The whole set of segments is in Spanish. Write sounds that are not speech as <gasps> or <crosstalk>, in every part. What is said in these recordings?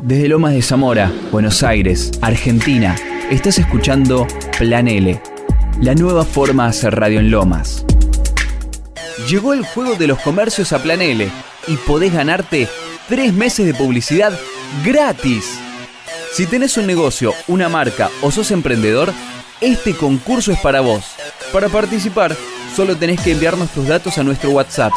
Desde Lomas de Zamora, Buenos Aires, Argentina, estás escuchando Plan L, la nueva forma de hacer radio en Lomas. Llegó el juego de los comercios a Plan L y podés ganarte tres meses de publicidad gratis. Si tenés un negocio, una marca o sos emprendedor, este concurso es para vos. Para participar, solo tenés que enviarnos tus datos a nuestro WhatsApp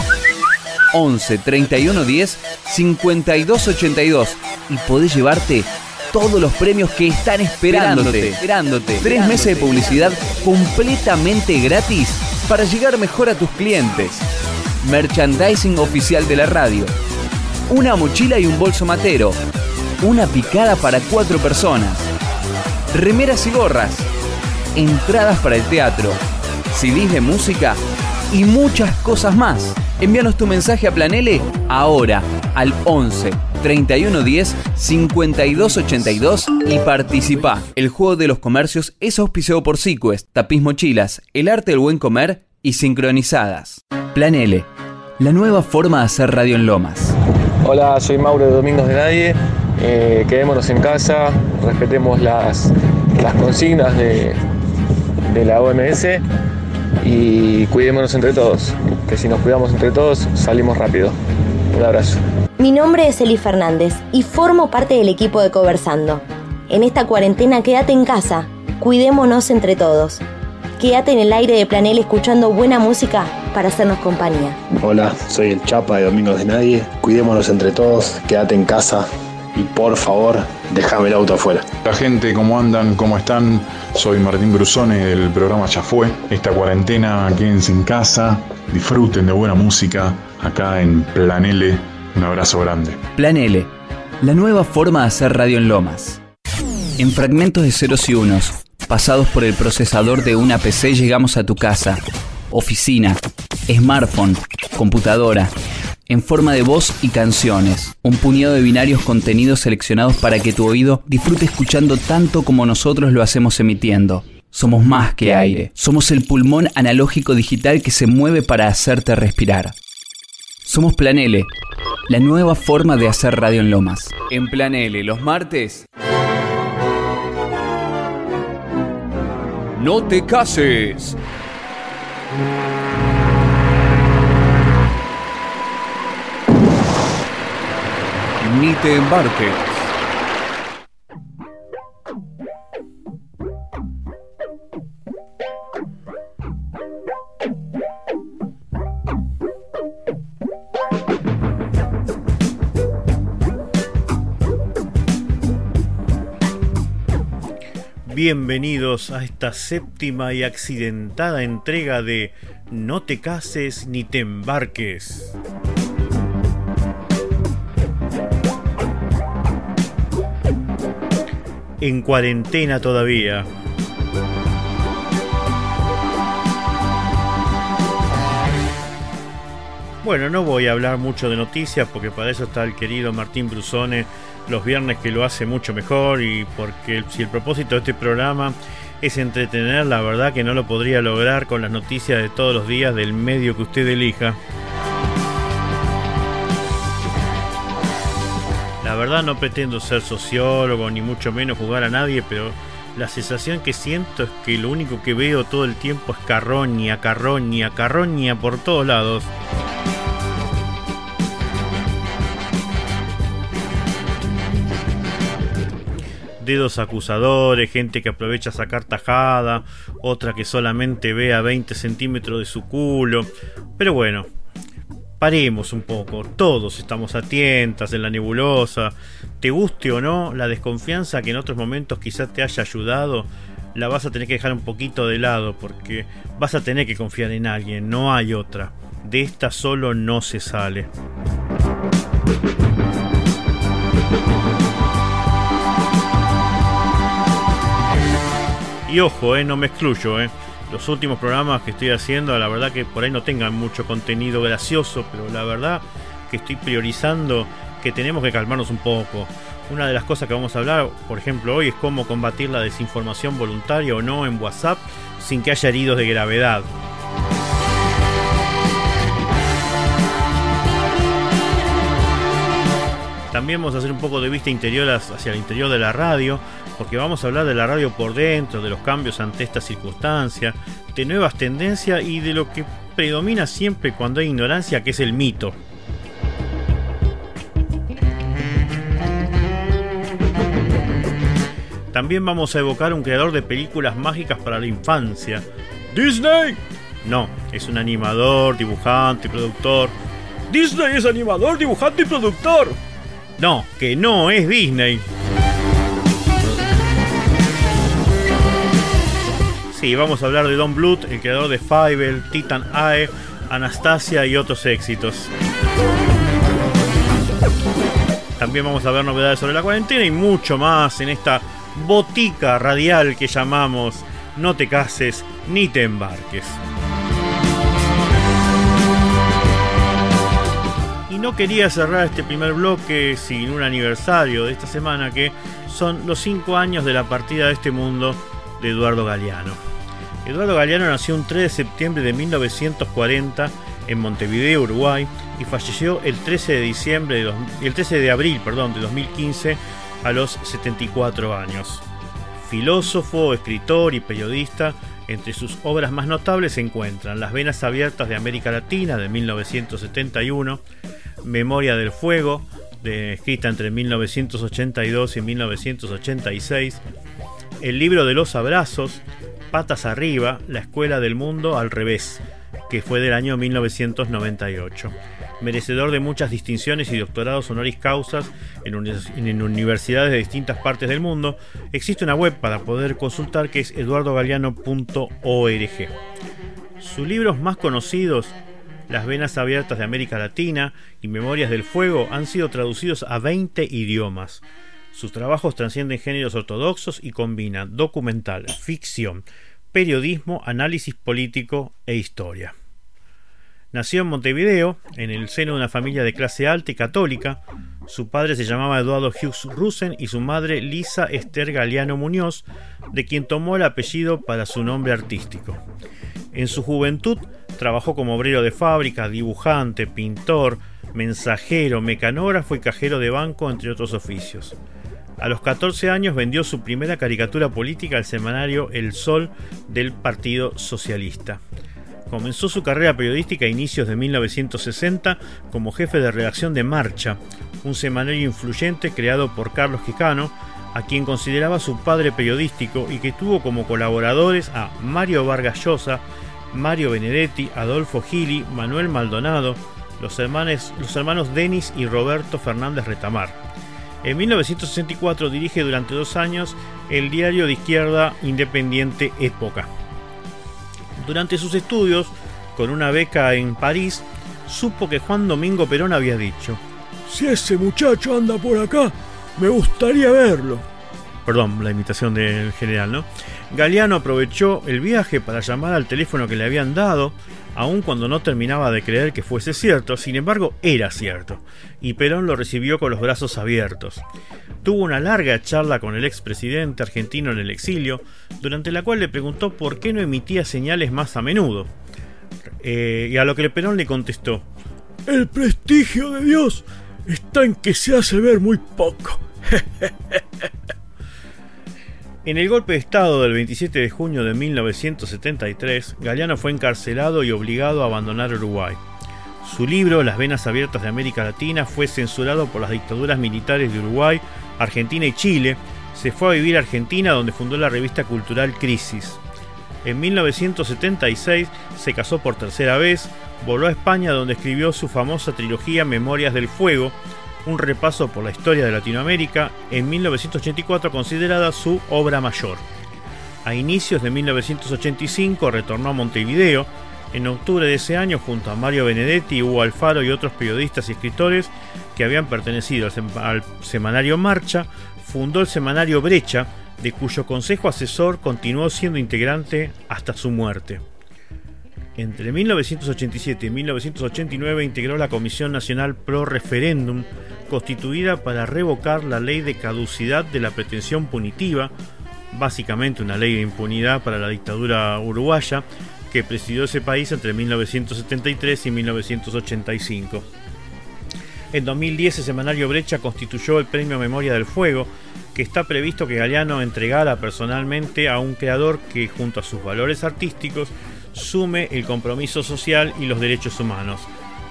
11 31 10 52 82 y podés llevarte todos los premios que están esperándote. esperándote. Tres meses de publicidad completamente gratis para llegar mejor a tus clientes. Merchandising oficial de la radio. Una mochila y un bolso matero. Una picada para cuatro personas. Remeras y gorras. Entradas para el teatro. CDs de música y muchas cosas más. Envíanos tu mensaje a Planele ahora al 11 3110 5282 y participa. El juego de los comercios es auspiciado por Sequest, Tapiz Mochilas, El Arte del Buen Comer y Sincronizadas. Plan L, la nueva forma de hacer radio en Lomas. Hola, soy Mauro de Domingos de Nadie. Eh, quedémonos en casa, respetemos las, las consignas de, de la OMS y cuidémonos entre todos, que si nos cuidamos entre todos salimos rápido. Un abrazo. Mi nombre es Eli Fernández y formo parte del equipo de Conversando. En esta cuarentena quédate en casa, cuidémonos entre todos. Quédate en el aire de Planel escuchando buena música para hacernos compañía. Hola, soy el Chapa de Domingos de Nadie. Cuidémonos entre todos, quédate en casa y por favor, déjame el auto afuera. La gente, ¿cómo andan? ¿Cómo están? Soy Martín Brusone del programa Ya Fue. Esta cuarentena, quédense en casa, disfruten de buena música acá en Plan L. Un abrazo grande. Plan L, la nueva forma de hacer radio en Lomas. En fragmentos de ceros y unos, pasados por el procesador de una PC, llegamos a tu casa, oficina, smartphone, computadora, en forma de voz y canciones. Un puñado de binarios contenidos seleccionados para que tu oído disfrute escuchando tanto como nosotros lo hacemos emitiendo. Somos más que aire. Somos el pulmón analógico digital que se mueve para hacerte respirar. Somos Plan L, la nueva forma de hacer radio en Lomas. En Plan L, los martes. No te cases. Ni te embarques. Bienvenidos a esta séptima y accidentada entrega de No te cases ni te embarques. En cuarentena todavía. Bueno, no voy a hablar mucho de noticias porque para eso está el querido Martín Brusone los viernes que lo hace mucho mejor y porque si el propósito de este programa es entretener, la verdad que no lo podría lograr con las noticias de todos los días del medio que usted elija. Verdad no pretendo ser sociólogo ni mucho menos jugar a nadie, pero la sensación que siento es que lo único que veo todo el tiempo es carroña, carroña, carroña por todos lados. dedos acusadores, gente que aprovecha a sacar tajada, otra que solamente ve a 20 centímetros de su culo. Pero bueno, paremos un poco, todos estamos a tientas en la nebulosa. Te guste o no, la desconfianza que en otros momentos quizás te haya ayudado, la vas a tener que dejar un poquito de lado porque vas a tener que confiar en alguien, no hay otra. De esta solo no se sale. Y ojo, eh, no me excluyo, eh. Los últimos programas que estoy haciendo, la verdad que por ahí no tengan mucho contenido gracioso, pero la verdad que estoy priorizando que tenemos que calmarnos un poco. Una de las cosas que vamos a hablar, por ejemplo, hoy es cómo combatir la desinformación voluntaria o no en WhatsApp sin que haya heridos de gravedad. También vamos a hacer un poco de vista interior hacia el interior de la radio, porque vamos a hablar de la radio por dentro, de los cambios ante esta circunstancia, de nuevas tendencias y de lo que predomina siempre cuando hay ignorancia, que es el mito. También vamos a evocar un creador de películas mágicas para la infancia. ¡Disney! No, es un animador, dibujante y productor. ¡Disney es animador, dibujante y productor! No, que no es Disney. Sí, vamos a hablar de Don Bluth, el creador de Fievel, Titan Ae, Anastasia y otros éxitos. También vamos a ver novedades sobre la cuarentena y mucho más en esta botica radial que llamamos No te cases ni te embarques. Y no quería cerrar este primer bloque sin un aniversario de esta semana que son los 5 años de la partida de este mundo de Eduardo Galeano. Eduardo Galeano nació un 3 de septiembre de 1940 en Montevideo, Uruguay, y falleció el 13 de diciembre de el 13 de abril, perdón, de 2015 a los 74 años. Filósofo, escritor y periodista, entre sus obras más notables se encuentran Las Venas Abiertas de América Latina de 1971, Memoria del Fuego, de, escrita entre 1982 y 1986, El libro de los abrazos, Patas arriba, La Escuela del Mundo al revés, que fue del año 1998 merecedor de muchas distinciones y doctorados honoris causas en, universidades de distintas partes del mundo, existe una web para poder consultar que es eduardogaleano.org. Sus libros más conocidos, Las Venas Abiertas de América Latina y Memorias del Fuego, han sido traducidos a 20 idiomas. Sus trabajos trascienden géneros ortodoxos y combinan documental, ficción, periodismo, análisis político e historia. Nació en Montevideo, en el seno de una familia de clase alta y católica. Su padre se llamaba Eduardo Hughes Rusen y su madre Lisa Esther Galeano Muñoz, de quien tomó el apellido para su nombre artístico. En su juventud trabajó como obrero de fábrica, dibujante, pintor, mensajero, mecanógrafo y cajero de banco, entre otros oficios. A los 14 años vendió su primera caricatura política al semanario El Sol del Partido Socialista. Comenzó su carrera periodística a inicios de 1960 como jefe de redacción de Marcha, un semanario influyente creado por Carlos Quijano, a quien consideraba su padre periodístico y que tuvo como colaboradores a Mario Vargas Llosa, Mario Benedetti, Adolfo Gili, Manuel Maldonado, los hermanos, los hermanos Denis y Roberto Fernández Retamar. En 1964 dirige durante dos años el diario de izquierda independiente Época. Durante sus estudios, con una beca en París, supo que Juan Domingo Perón había dicho, Si ese muchacho anda por acá, me gustaría verlo. Perdón, la imitación del general, ¿no? Galeano aprovechó el viaje para llamar al teléfono que le habían dado, aun cuando no terminaba de creer que fuese cierto, sin embargo era cierto, y Perón lo recibió con los brazos abiertos. Tuvo una larga charla con el expresidente argentino en el exilio, durante la cual le preguntó por qué no emitía señales más a menudo. Eh, y a lo que Perón le contestó, El prestigio de Dios está en que se hace ver muy poco. <laughs> En el golpe de Estado del 27 de junio de 1973, Galeano fue encarcelado y obligado a abandonar Uruguay. Su libro, Las Venas Abiertas de América Latina, fue censurado por las dictaduras militares de Uruguay, Argentina y Chile. Se fue a vivir a Argentina donde fundó la revista cultural Crisis. En 1976 se casó por tercera vez, voló a España donde escribió su famosa trilogía Memorias del Fuego, un repaso por la historia de Latinoamérica, en 1984 considerada su obra mayor. A inicios de 1985 retornó a Montevideo, en octubre de ese año junto a Mario Benedetti, Hugo Alfaro y otros periodistas y escritores que habían pertenecido al, semanario Marcha, fundó el semanario Brecha, de cuyo consejo asesor continuó siendo integrante hasta su muerte. Entre 1987 y 1989 integró la Comisión Nacional Pro Referéndum, constituida para revocar la ley de caducidad de la pretensión punitiva, básicamente una ley de impunidad para la dictadura uruguaya, que presidió ese país entre 1973 y 1985. En 2010 el semanario Brecha constituyó el Premio Memoria del Fuego, que está previsto que Galeano entregara personalmente a un creador que, junto a sus valores artísticos, sume el compromiso social y los derechos humanos.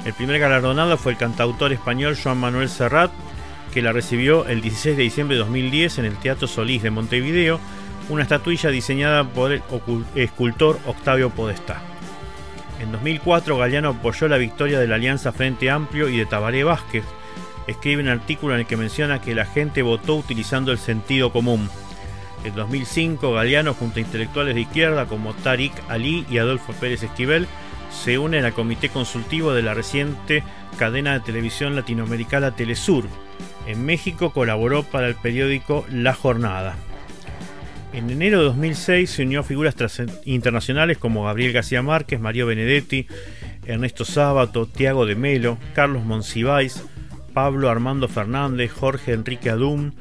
El primer galardonado fue el cantautor español Joan Manuel Serrat, que la recibió el 16 de diciembre de 2010 en el Teatro Solís de Montevideo, una estatuilla diseñada por el escultor Octavio Podestá. En 2004 Galeano apoyó la victoria de la Alianza Frente Amplio y de Tabaré Vázquez. Escribe un artículo en el que menciona que la gente votó utilizando el sentido común. En 2005 Galeano junto a intelectuales de izquierda como Tariq Ali y Adolfo Pérez Esquivel se unen al comité consultivo de la reciente cadena de televisión latinoamericana Telesur. En México colaboró para el periódico La Jornada. En enero de 2006 se unió a figuras internacionales como Gabriel García Márquez, Mario Benedetti, Ernesto Sábato, Tiago de Melo, Carlos Monsiváis, Pablo Armando Fernández, Jorge Enrique Adum,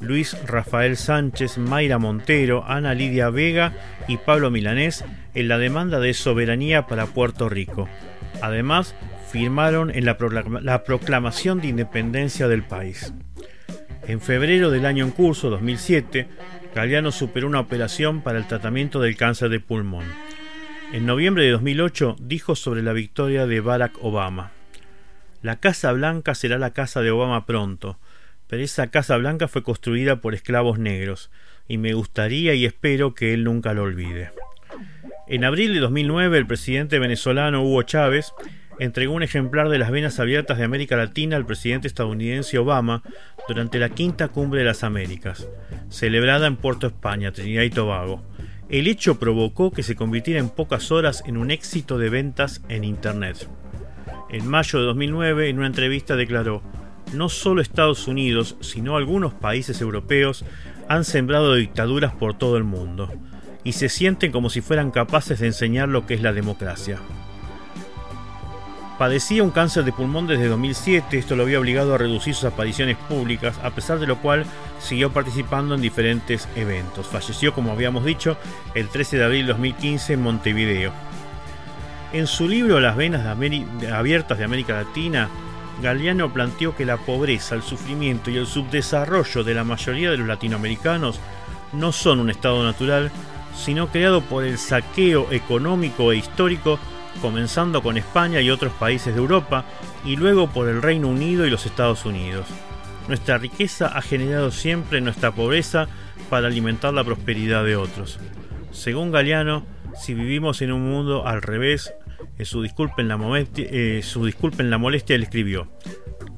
Luis Rafael Sánchez, Mayra Montero, Ana Lidia Vega y Pablo Milanés en la demanda de soberanía para Puerto Rico. Además, firmaron en la, la proclamación de independencia del país. En febrero del año en curso, 2007, Galeano superó una operación para el tratamiento del cáncer de pulmón. En noviembre de 2008 dijo sobre la victoria de Barack Obama. La Casa Blanca será la casa de Obama pronto, pero esa Casa Blanca fue construida por esclavos negros, y me gustaría y espero que él nunca lo olvide. En abril de 2009 el presidente venezolano Hugo Chávez entregó un ejemplar de las venas abiertas de América Latina al presidente estadounidense Obama durante la quinta cumbre de las Américas, celebrada en Puerto España, Trinidad y Tobago. El hecho provocó que se convirtiera en pocas horas en un éxito de ventas en Internet. En mayo de 2009, en una entrevista declaró, no solo Estados Unidos, sino algunos países europeos han sembrado dictaduras por todo el mundo, y se sienten como si fueran capaces de enseñar lo que es la democracia. Padecía un cáncer de pulmón desde 2007, esto lo había obligado a reducir sus apariciones públicas, a pesar de lo cual siguió participando en diferentes eventos. Falleció, como habíamos dicho, el 13 de abril de 2015 en Montevideo. En su libro Las venas abiertas de América Latina, Galeano planteó que la pobreza, el sufrimiento y el subdesarrollo de la mayoría de los latinoamericanos no son un estado natural, sino creado por el saqueo económico e histórico comenzando con España y otros países de Europa, y luego por el Reino Unido y los Estados Unidos. Nuestra riqueza ha generado siempre nuestra pobreza para alimentar la prosperidad de otros. Según Galeano, si vivimos en un mundo al revés, en su en la, eh, su disculpa en la molestia, él escribió,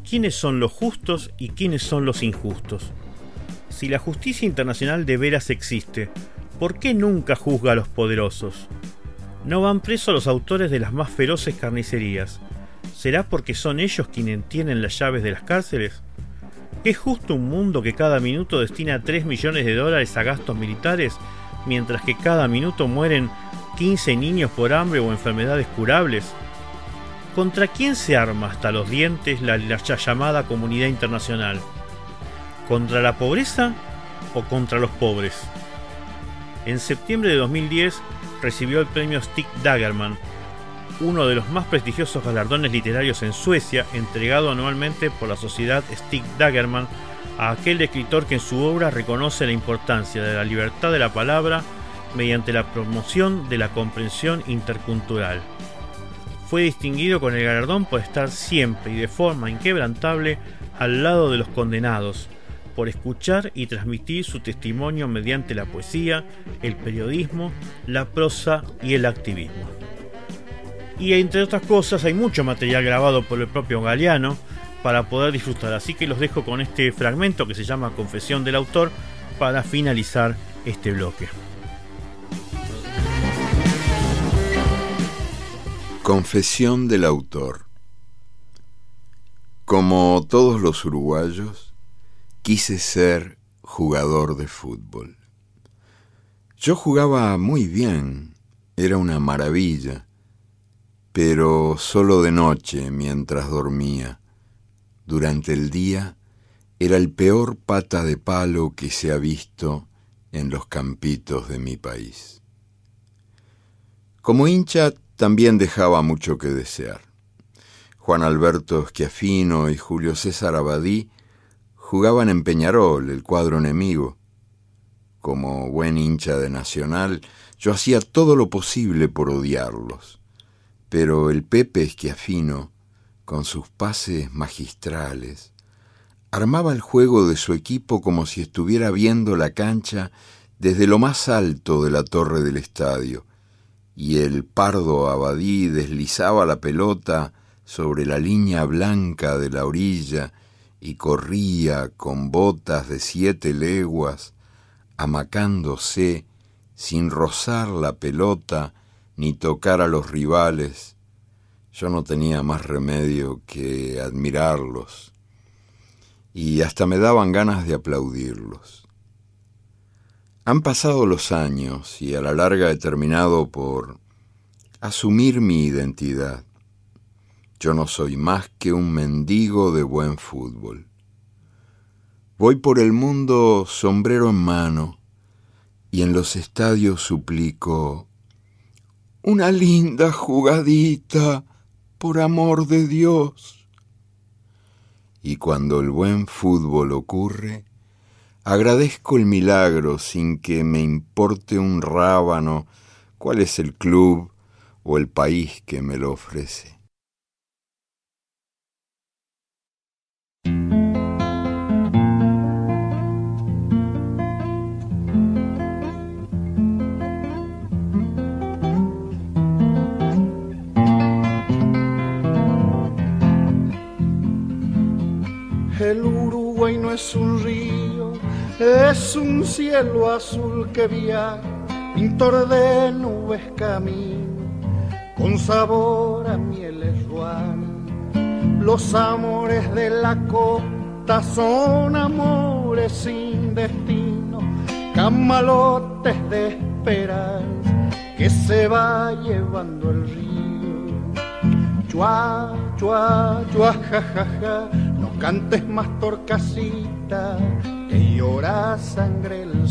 ¿quiénes son los justos y quiénes son los injustos? Si la justicia internacional de veras existe, ¿por qué nunca juzga a los poderosos? No van presos los autores de las más feroces carnicerías. ¿Será porque son ellos quienes tienen las llaves de las cárceles? ¿Es justo un mundo que cada minuto destina 3 millones de dólares a gastos militares, mientras que cada minuto mueren 15 niños por hambre o enfermedades curables? ¿Contra quién se arma hasta los dientes la, la llamada comunidad internacional? ¿Contra la pobreza o contra los pobres? En septiembre de 2010, recibió el premio Stig Dagerman, uno de los más prestigiosos galardones literarios en Suecia, entregado anualmente por la sociedad Stig Dagerman a aquel escritor que en su obra reconoce la importancia de la libertad de la palabra mediante la promoción de la comprensión intercultural. Fue distinguido con el galardón por estar siempre y de forma inquebrantable al lado de los condenados, por escuchar y transmitir su testimonio mediante la poesía, el periodismo, la prosa y el activismo. Y entre otras cosas hay mucho material grabado por el propio Galeano para poder disfrutar, así que los dejo con este fragmento que se llama Confesión del autor para finalizar este bloque. Confesión del autor. Como todos los uruguayos, quise ser jugador de fútbol. Yo jugaba muy bien, era una maravilla, pero solo de noche mientras dormía. Durante el día era el peor pata de palo que se ha visto en los campitos de mi país. Como hincha también dejaba mucho que desear. Juan Alberto Schiaffino y Julio César Abadí jugaban en Peñarol, el cuadro enemigo. Como buen hincha de Nacional, yo hacía todo lo posible por odiarlos. Pero el Pepe Schiaffino, con sus pases magistrales, armaba el juego de su equipo como si estuviera viendo la cancha desde lo más alto de la torre del estadio, y el pardo Abadí deslizaba la pelota sobre la línea blanca de la orilla y corría con botas de siete leguas, amacándose sin rozar la pelota ni tocar a los rivales. Yo no tenía más remedio que admirarlos, y hasta me daban ganas de aplaudirlos. Han pasado los años y a la larga he terminado por asumir mi identidad. Yo no soy más que un mendigo de buen fútbol. Voy por el mundo sombrero en mano y en los estadios suplico una linda jugadita, por amor de Dios. Y cuando el buen fútbol ocurre, agradezco el milagro sin que me importe un rábano cuál es el club o el país que me lo ofrece. El Uruguay no es un río, es un cielo azul que viaja, pintor de nubes camino, con sabor a mieles ruanas. Los amores de la costa son amores sin destino, camalotes de esperanza que se va llevando el río. Chua, chua, chua, ja, ja, ja cantes más torcasita que llora sangre el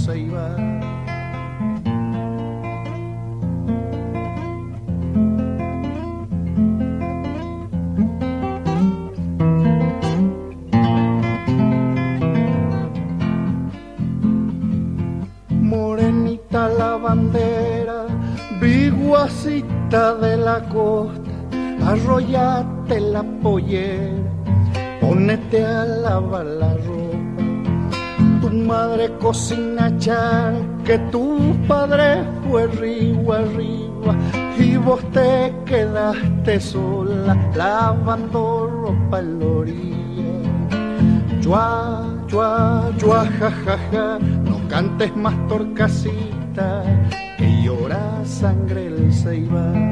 bandera, viguacita de la costa, arrollate la pollera ponete a lavar la ropa. Tu madre cocina char, que tu padre fue río arriba y vos te quedaste sola lavando ropa en la orilla. Chua, chua, chua, ja, ja, ja, no cantes más torcasita, que llora sangre el ceibal.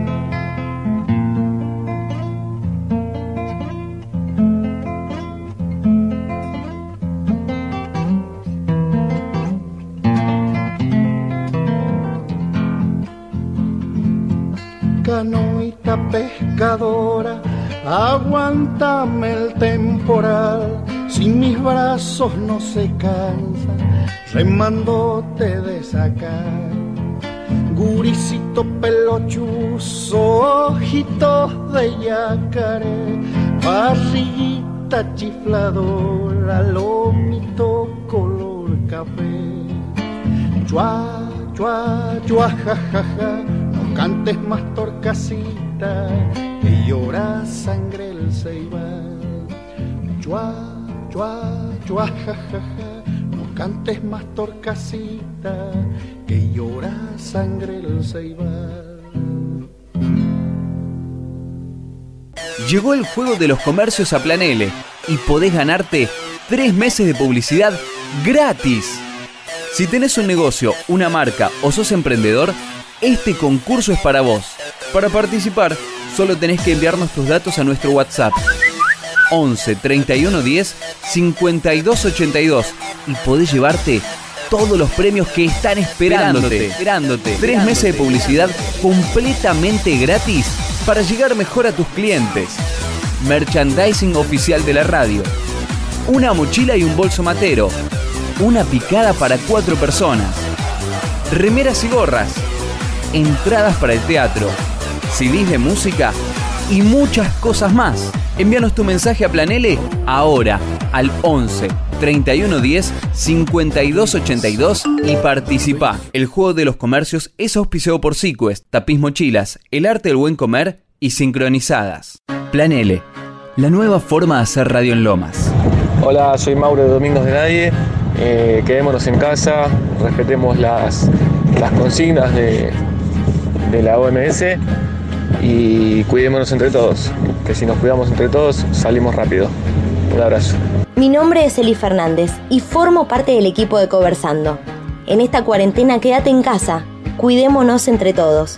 Canoita pescadora, aguántame el temporal, si mis brazos no se cansan, remándote de sacar. Guricito pelochuzo, ojitos de yacaré, barriguita chifladora, lomito color café. Chua, chua, chua, ja, ja, ja cantes más torcasita, que llora sangre el ceibal. Chua, chua, chua, ja, ja, ja, no cantes más torcasita, que llora sangre el ceibal. Llegó el juego de los comercios a Planele y podés ganarte tres meses de publicidad gratis. Si tenés un negocio, una marca o sos emprendedor, este concurso es para vos. Para participar, solo tenés que enviarnos tus datos a nuestro WhatsApp 11 31 10 52 82 y podés llevarte todos los premios que están esperándote. esperándote. Tres meses de publicidad completamente gratis para llegar mejor a tus clientes. Merchandising oficial de la radio. Una mochila y un bolso matero. Una picada para cuatro personas. Remeras y gorras entradas para el teatro, CDs de música y muchas cosas más. Envíanos tu mensaje a Planele ahora al 11 31 10 52 82 y participa. El juego de los comercios es auspiciado por Sequest, Tapiz Mochilas, El Arte del Buen Comer y Sincronizadas. Planele, la nueva forma de hacer radio en Lomas. Hola, soy Mauro de Domingos de Nadie. Eh, quedémonos en casa, respetemos las, las consignas de, de la OMS y cuidémonos entre todos, que si nos cuidamos entre todos salimos rápido. Un abrazo. Mi nombre es Eli Fernández y formo parte del equipo de Conversando. En esta cuarentena quédate en casa, cuidémonos entre todos.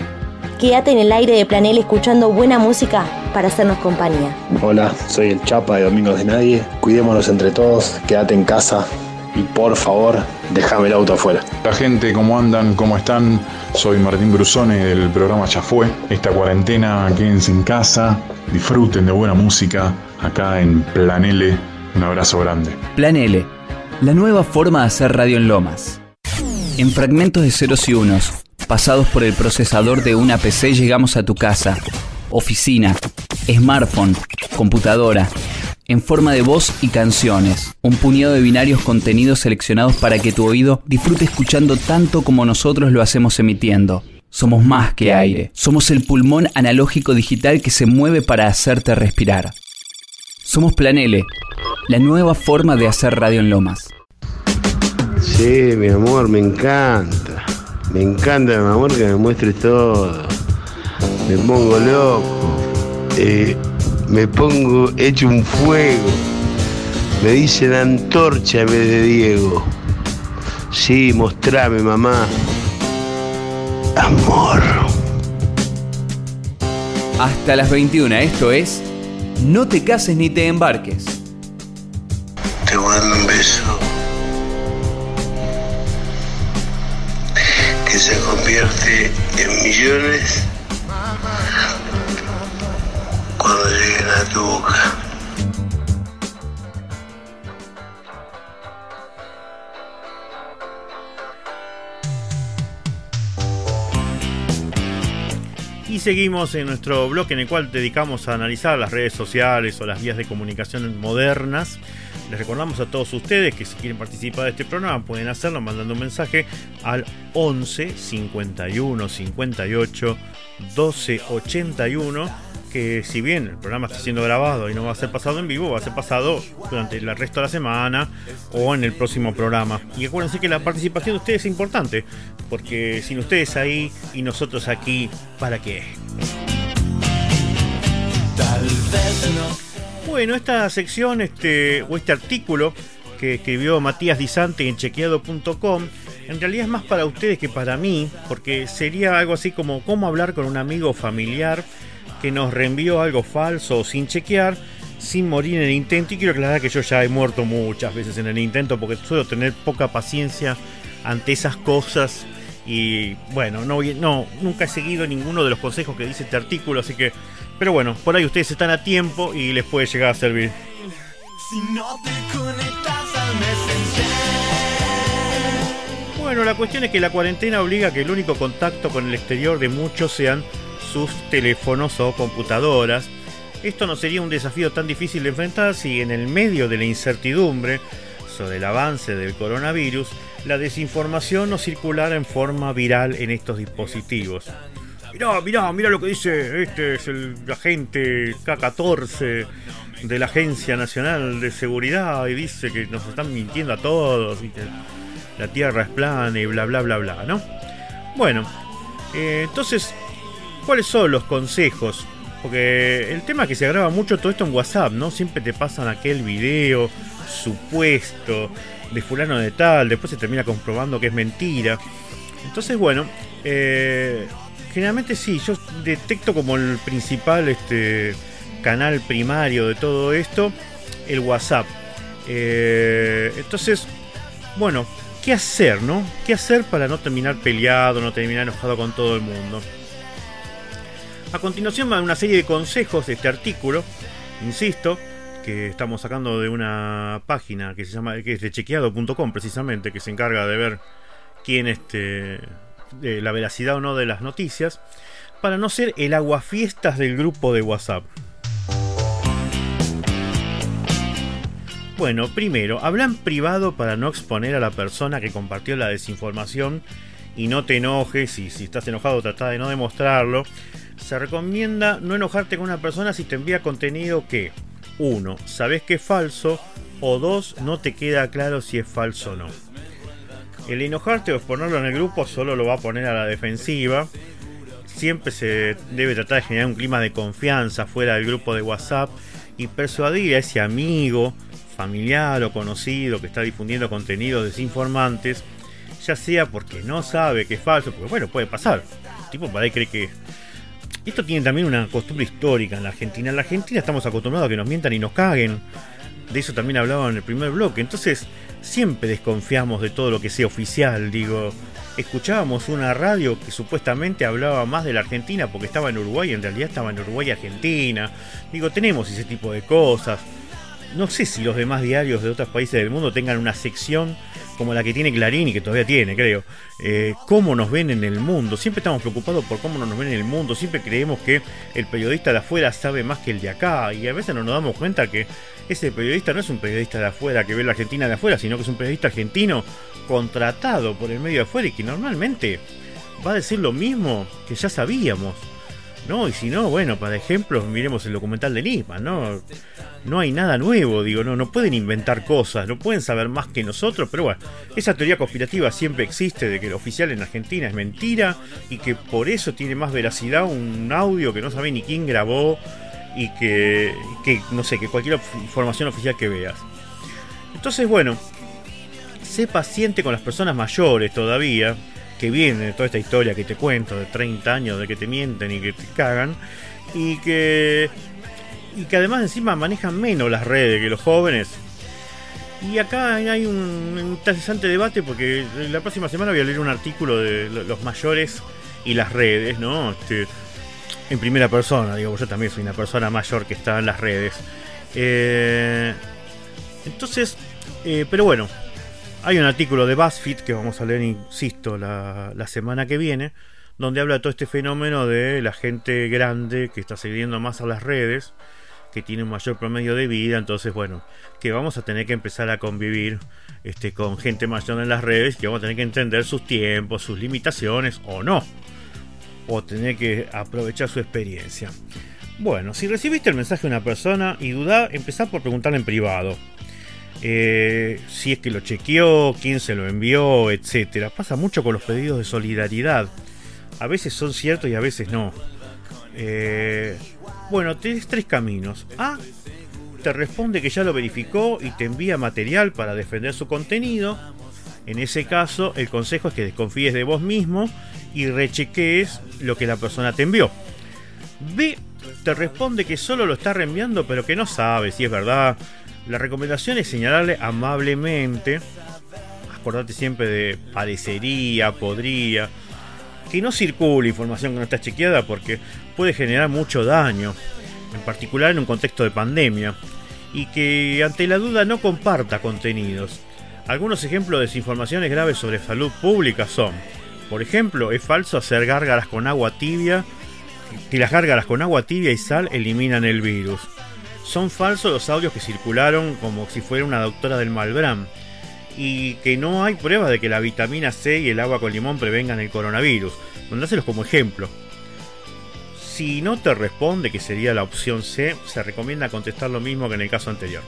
Quédate en el aire de Planel escuchando buena música para hacernos compañía. Hola, soy el Chapa de Domingos de Nadie. Cuidémonos entre todos, quédate en casa y por favor, déjame el auto afuera. La gente, ¿cómo andan? ¿Cómo están? Soy Martín Brusone del programa Ya Fue. Esta cuarentena, quédense en casa, disfruten de buena música acá en Plan L. Un abrazo grande. Plan L, la nueva forma de hacer radio en Lomas. En fragmentos de ceros y unos, pasados por el procesador de una PC, llegamos a tu casa, oficina, smartphone, computadora, en forma de voz y canciones. Un puñado de binarios contenidos seleccionados para que tu oído disfrute escuchando tanto como nosotros lo hacemos emitiendo. Somos más que aire. Somos el pulmón analógico digital que se mueve para hacerte respirar. Somos Planele, la nueva forma de hacer radio en Lomas. Sí, mi amor, me encanta. Me encanta, mi amor, que me muestres todo. Me pongo loco. Eh, me pongo hecho un fuego. Me dicen antorcha en vez de Diego. Sí, mostrame, mamá. Amor. Hasta las 21, esto es No te cases ni te embarques. Te mando un beso. Que se convierte en millones cuando lleguen a tu boca. Y seguimos en nuestro bloque en el cual dedicamos a analizar las redes sociales o las vías de comunicación modernas. Les recordamos a todos ustedes que si quieren participar de este programa pueden hacerlo mandando un mensaje al 11 51 58 12 81 que si bien el programa está siendo grabado y no va a ser pasado en vivo, va a ser pasado durante el resto de la semana o en el próximo programa. Y acuérdense que la participación de ustedes es importante, porque sin ustedes ahí y nosotros aquí, ¿para qué? Bueno, esta sección este, o este artículo que escribió Matías Disante en chequeado.com en realidad es más para ustedes que para mí, porque sería algo así como cómo hablar con un amigo familiar que nos reenvió algo falso sin chequear, sin morir en el intento. Y quiero aclarar que yo ya he muerto muchas veces en el intento porque suelo tener poca paciencia ante esas cosas. Y bueno, no, no, nunca he seguido ninguno de los consejos que dice este artículo, así que. Pero bueno, por ahí ustedes están a tiempo y les puede llegar a servir. Bueno, la cuestión es que la cuarentena obliga a que el único contacto con el exterior de muchos sean sus teléfonos o computadoras. Esto no sería un desafío tan difícil de enfrentar si en el medio de la incertidumbre sobre el avance del coronavirus, la desinformación no circulara en forma viral en estos dispositivos. Mirá, mirá, mirá lo que dice, este es el agente K14 de la Agencia Nacional de Seguridad y dice que nos están mintiendo a todos y que la Tierra es plana y bla bla bla bla, ¿no? Bueno, eh, entonces ¿Cuáles son los consejos? Porque el tema es que se agrava mucho todo esto en WhatsApp, ¿no? Siempre te pasan aquel video supuesto de fulano de tal, después se termina comprobando que es mentira. Entonces, bueno, eh, generalmente sí, yo detecto como el principal este, canal primario de todo esto el WhatsApp. Eh, entonces, bueno, ¿qué hacer, no? ¿Qué hacer para no terminar peleado, no terminar enojado con todo el mundo? A continuación va una serie de consejos de este artículo, insisto, que estamos sacando de una página que se llama que es de chequeado.com precisamente, que se encarga de ver quién este la veracidad o no de las noticias, para no ser el aguafiestas del grupo de WhatsApp. Bueno, primero, habla en privado para no exponer a la persona que compartió la desinformación y no te enojes y si estás enojado trata de no demostrarlo. Se recomienda no enojarte con una persona si te envía contenido que, uno, sabes que es falso o dos, no te queda claro si es falso o no. El enojarte o exponerlo en el grupo solo lo va a poner a la defensiva. Siempre se debe tratar de generar un clima de confianza fuera del grupo de WhatsApp y persuadir a ese amigo, familiar o conocido que está difundiendo contenidos desinformantes, ya sea porque no sabe que es falso, porque bueno, puede pasar. El tipo para ahí cree que esto tiene también una costumbre histórica en la Argentina. En la Argentina estamos acostumbrados a que nos mientan y nos caguen. De eso también hablaba en el primer bloque. Entonces, siempre desconfiamos de todo lo que sea oficial. Digo, escuchábamos una radio que supuestamente hablaba más de la Argentina porque estaba en Uruguay, en realidad estaba en Uruguay y Argentina. Digo, tenemos ese tipo de cosas. No sé si los demás diarios de otros países del mundo tengan una sección como la que tiene Clarín y que todavía tiene, creo. Eh, cómo nos ven en el mundo. Siempre estamos preocupados por cómo nos ven en el mundo. Siempre creemos que el periodista de afuera sabe más que el de acá. Y a veces no nos damos cuenta que ese periodista no es un periodista de afuera que ve la Argentina de afuera, sino que es un periodista argentino contratado por el medio de afuera y que normalmente va a decir lo mismo que ya sabíamos. ¿No? Y si no, bueno, para ejemplo, miremos el documental de Nisman, ¿no? No hay nada nuevo, digo, no, no pueden inventar cosas, no pueden saber más que nosotros, pero bueno, esa teoría conspirativa siempre existe de que el oficial en Argentina es mentira y que por eso tiene más veracidad un audio que no sabe ni quién grabó y que, que no sé, que cualquier información oficial que veas. Entonces, bueno, sé paciente con las personas mayores todavía, que viene de toda esta historia que te cuento de 30 años de que te mienten y que te cagan y que y que además encima manejan menos las redes que los jóvenes. Y acá hay un interesante debate porque la próxima semana voy a leer un artículo de los mayores y las redes, ¿no? Este, en primera persona, digo, yo también soy una persona mayor que está en las redes. Eh, entonces, eh, pero bueno, hay un artículo de BuzzFeed que vamos a leer, insisto, la, semana que viene, donde habla todo este fenómeno de la gente grande que está siguiendo más a las redes, que tiene un mayor promedio de vida, entonces bueno, que vamos a tener que empezar a convivir este, con gente mayor en las redes, que vamos a tener que entender sus tiempos, sus limitaciones o no, o tener que aprovechar su experiencia. Bueno, si recibiste el mensaje de una persona y duda, empezá por preguntarle en privado. Eh, si es que lo chequeó, quién se lo envió, etcétera. Pasa mucho con los pedidos de solidaridad. A veces son ciertos y a veces no. Eh, bueno, tienes tres caminos. A. Te responde que ya lo verificó y te envía material para defender su contenido. En ese caso, el consejo es que desconfíes de vos mismo y rechequees lo que la persona te envió. B. Te responde que solo lo está reenviando pero que no sabe si es verdad la recomendación es señalarle amablemente, acordate siempre de parecería, podría, que no circule información que no está chequeada porque puede generar mucho daño, en particular en un contexto de pandemia, y que ante la duda no comparta contenidos. Algunos ejemplos de desinformaciones graves sobre salud pública son, por ejemplo, es falso hacer gárgaras con agua tibia, que las gárgaras con agua tibia y sal eliminan el virus. Son falsos los audios que circularon como si fuera una doctora del Malbram y que no hay pruebas de que la vitamina C y el agua con limón prevengan el coronavirus. Mandáselos como ejemplo. Si no te responde, que sería la opción C, se recomienda contestar lo mismo que en el caso anterior.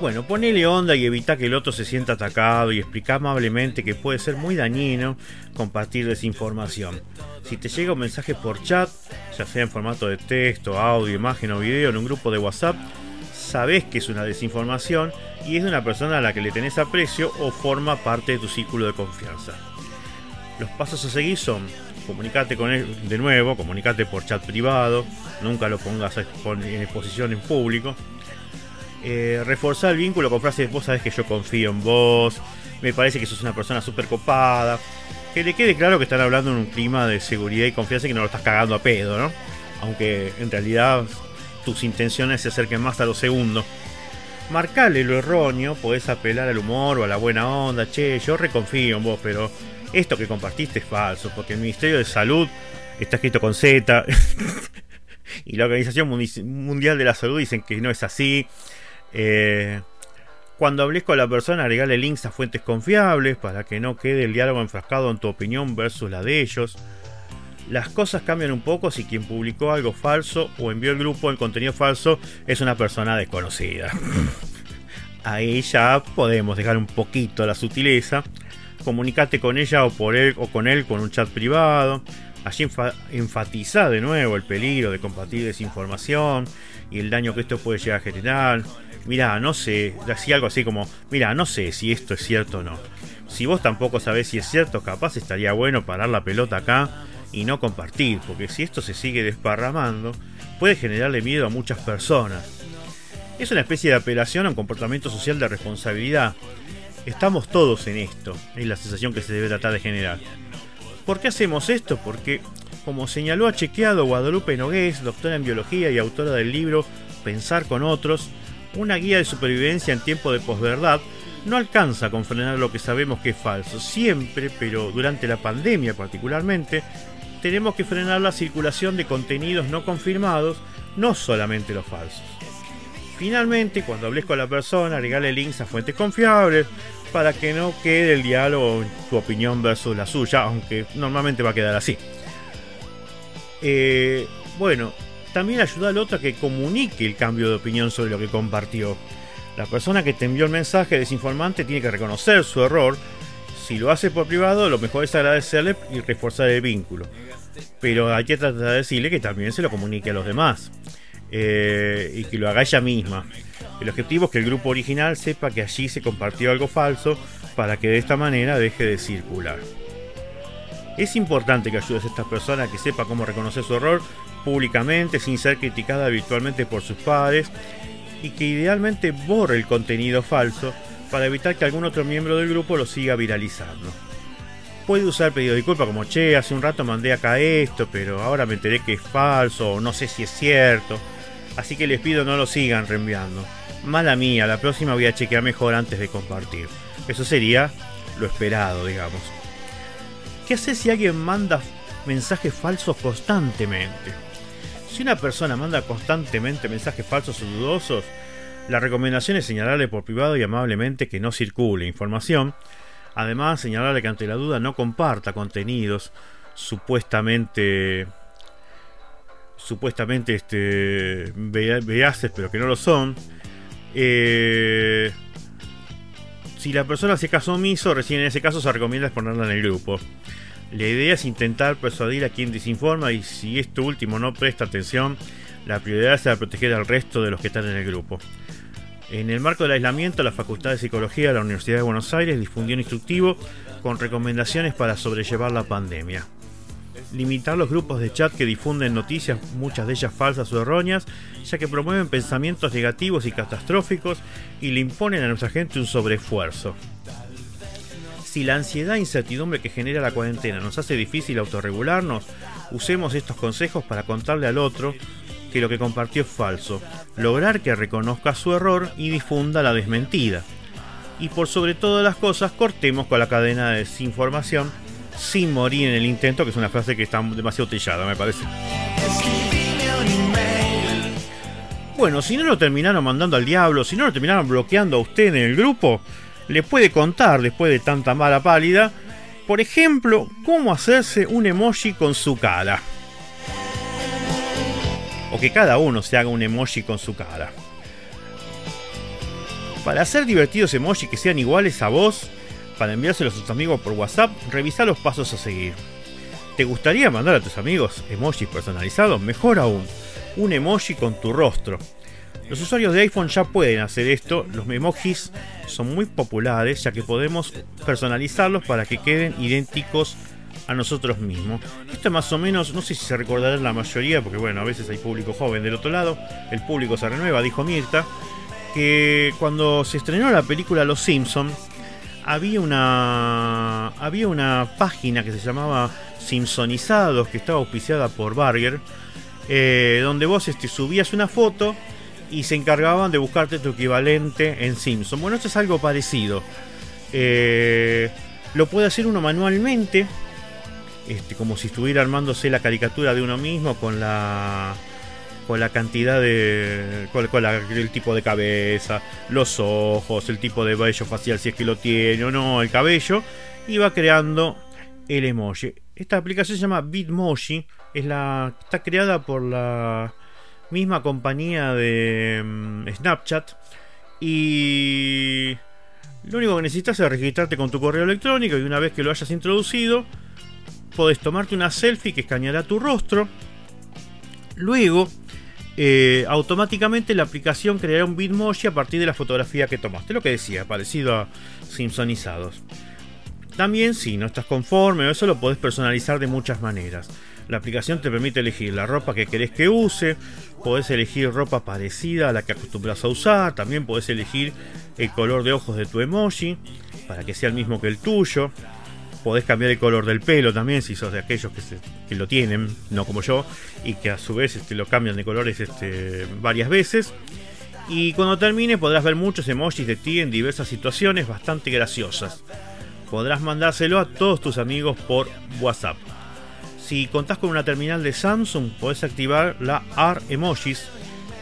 Bueno, ponele onda y evita que el otro se sienta atacado y explica amablemente que puede ser muy dañino compartir desinformación. Si te llega un mensaje por chat, ya sea en formato de texto, audio, imagen o video en un grupo de WhatsApp, sabes que es una desinformación y es de una persona a la que le tenés aprecio o forma parte de tu círculo de confianza. Los pasos a seguir son comunicate con él de nuevo, comunicate por chat privado, nunca lo pongas en exposición en público eh, reforzar el vínculo con frases, vos sabés que yo confío en vos, me parece que sos una persona súper copada. Que le quede claro que están hablando en un clima de seguridad y confianza y que no lo estás cagando a pedo, ¿no? Aunque en realidad tus intenciones se acerquen más a lo segundo. Marcale lo erróneo, podés apelar al humor o a la buena onda, che, yo reconfío en vos, pero esto que compartiste es falso, porque el Ministerio de Salud está escrito con Z <laughs> y la Organización Mundial de la Salud dicen que no es así. Eh, cuando hables con la persona, agregale links a fuentes confiables para que no quede el diálogo enfrascado en tu opinión versus la de ellos. Las cosas cambian un poco si quien publicó algo falso o envió al grupo el contenido falso es una persona desconocida. <laughs> Ahí ya podemos dejar un poquito la sutileza. Comunicate con ella o por él o con él con un chat privado. Allí enfatiza de nuevo el peligro de compartir desinformación y el daño que esto puede llegar a generar mira, no sé, decía algo así como, mira, no sé si esto es cierto o no. Si vos tampoco sabés si es cierto, capaz estaría bueno parar la pelota acá y no compartir, porque si esto se sigue desparramando, puede generarle miedo a muchas personas. Es una especie de apelación a un comportamiento social de responsabilidad. Estamos todos en esto, es la sensación que se debe tratar de generar. ¿Por qué hacemos esto? Porque, como señaló a chequeado Guadalupe Nogués, doctora en biología y autora del libro Pensar con otros, una guía de supervivencia en tiempo de posverdad no alcanza con frenar lo que sabemos que es falso. Siempre, pero durante la pandemia particularmente, tenemos que frenar la circulación de contenidos no confirmados, no solamente los falsos. Finalmente, cuando hables con la persona, regale links a fuentes confiables para que no quede el diálogo en tu opinión versus la suya, aunque normalmente va a quedar así. Eh, bueno, también ayuda al otro a que comunique el cambio de opinión sobre lo que compartió. La persona que te envió el mensaje desinformante tiene que reconocer su error. Si lo hace por privado, lo mejor es agradecerle y reforzar el vínculo. Pero hay que tratar de decirle que también se lo comunique a los demás. Eh, y que lo haga ella misma. El objetivo es que el grupo original sepa que allí se compartió algo falso para que de esta manera deje de circular. Es importante que ayudes a esta persona a que sepa cómo reconocer su error públicamente sin ser criticada habitualmente por sus padres y que idealmente borre el contenido falso para evitar que algún otro miembro del grupo lo siga viralizando. Puede usar pedido de disculpa como che, hace un rato mandé acá esto, pero ahora me enteré que es falso o no sé si es cierto. Así que les pido no lo sigan reenviando. Mala mía, la próxima voy a chequear mejor antes de compartir. Eso sería lo esperado, digamos. ¿Qué hace si alguien manda mensajes falsos constantemente? Si una persona manda constantemente mensajes falsos o dudosos, la recomendación es señalarle por privado y amablemente que no circule información. Además, señalarle que ante la duda no comparta contenidos supuestamente supuestamente este veaces pero que no lo son. Eh, si la persona hace caso omiso, recién en ese caso se recomienda exponerla en el grupo. La idea es intentar persuadir a quien desinforma y si esto último no presta atención, la prioridad será proteger al resto de los que están en el grupo. En el marco del aislamiento, la Facultad de Psicología de la Universidad de Buenos Aires difundió un instructivo con recomendaciones para sobrellevar la pandemia. Limitar los grupos de chat que difunden noticias, muchas de ellas falsas o erróneas, ya que promueven pensamientos negativos y catastróficos y le imponen a nuestra gente un sobreesfuerzo si la ansiedad e incertidumbre que genera la cuarentena nos hace difícil autorregularnos, usemos estos consejos para contarle al otro que lo que compartió es falso, lograr que reconozca su error y difunda la desmentida. Y por sobre todas las cosas, cortemos con la cadena de desinformación sin morir en el intento, que es una frase que está demasiado trillada, me parece. Bueno, si no lo terminaron mandando al diablo, si no lo terminaron bloqueando a usted en el grupo, le puede contar después de tanta mala pálida, por ejemplo, cómo hacerse un emoji con su cara. O que cada uno se haga un emoji con su cara. Para hacer divertidos emojis que sean iguales a vos, para enviárselos a tus amigos por WhatsApp, revisa los pasos a seguir. ¿Te gustaría mandar a tus amigos emojis personalizados? Mejor aún, un emoji con tu rostro los usuarios de iPhone ya pueden hacer esto, los emojis son muy populares ya que podemos personalizarlos para que queden idénticos a nosotros mismos. Esto más o menos, no sé si se recordará en la mayoría, porque bueno, a veces hay público joven del otro lado, el público se renueva, dijo Mirta, que cuando se estrenó la película Los Simpson había una había una página que se llamaba Simpsonizados que estaba auspiciada por Barger, eh, donde vos este, subías una foto y se encargaban de buscarte tu equivalente en Simpson. Bueno, esto es algo parecido. Eh, lo puede hacer uno manualmente, este, como si estuviera armándose la caricatura de uno mismo con la con la cantidad de. con, el tipo de cabeza, los ojos, el tipo de vello facial, si es que lo tiene o no, el cabello, y va creando el emoji. Esta aplicación se llama Bitmoji, es la, está creada por la misma compañía de mm, Snapchat y lo único que necesitas es registrarte con tu correo electrónico y una vez que lo hayas introducido, podés tomarte una selfie que escaneará tu rostro. Luego, eh, automáticamente la aplicación creará un Bitmoji a partir de la fotografía que tomaste. Lo que decía, parecido a Simpsonizados. También, si no estás conforme o eso, lo podés personalizar de muchas maneras. La aplicación te permite elegir la ropa que querés que use, podés elegir ropa parecida a la que acostumbras a usar, también podés elegir el color de ojos de tu emoji para que sea el mismo que el tuyo. Podés cambiar el color del pelo también si sos de aquellos que, lo tienen, no como yo, y que a su vez este, lo cambian de colores este, varias veces. Y cuando termine podrás ver muchos emojis de ti en diversas situaciones bastante graciosas. Podrás mandárselo a todos tus amigos por WhatsApp. Si contás con una terminal de Samsung, podés activar la AR Emojis,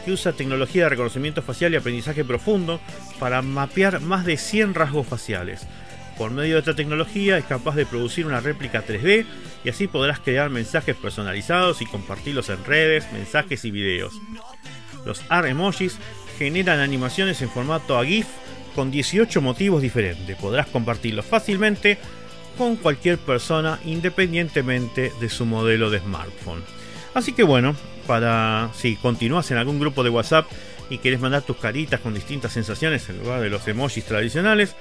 que usa tecnología de reconocimiento facial y aprendizaje profundo para mapear más de 100 rasgos faciales. Por medio de esta tecnología es capaz de producir una réplica 3D y así podrás crear mensajes personalizados y compartirlos en redes, mensajes y videos. Los AR Emojis generan animaciones en formato a GIF con 18 motivos diferentes. Podrás compartirlos fácilmente con cualquier persona independientemente de su modelo de smartphone. Así que bueno, para si continúas en algún grupo de WhatsApp y quieres mandar tus caritas con distintas sensaciones en lugar de los emojis tradicionales,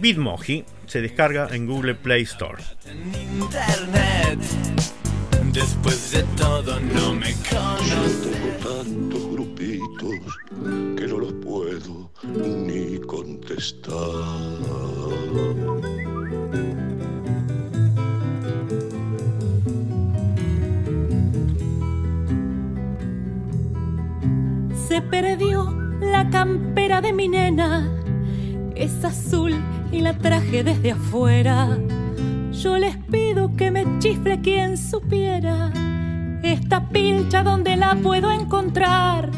Bitmoji se descarga en Google Play Store. Internet, después de todo no me tengo tantos grupitos que no los puedo ni contestar. Se perdió la campera de mi nena, es azul y la traje desde afuera. Yo les pido que me chifle quien supiera esta pincha donde la puedo encontrar.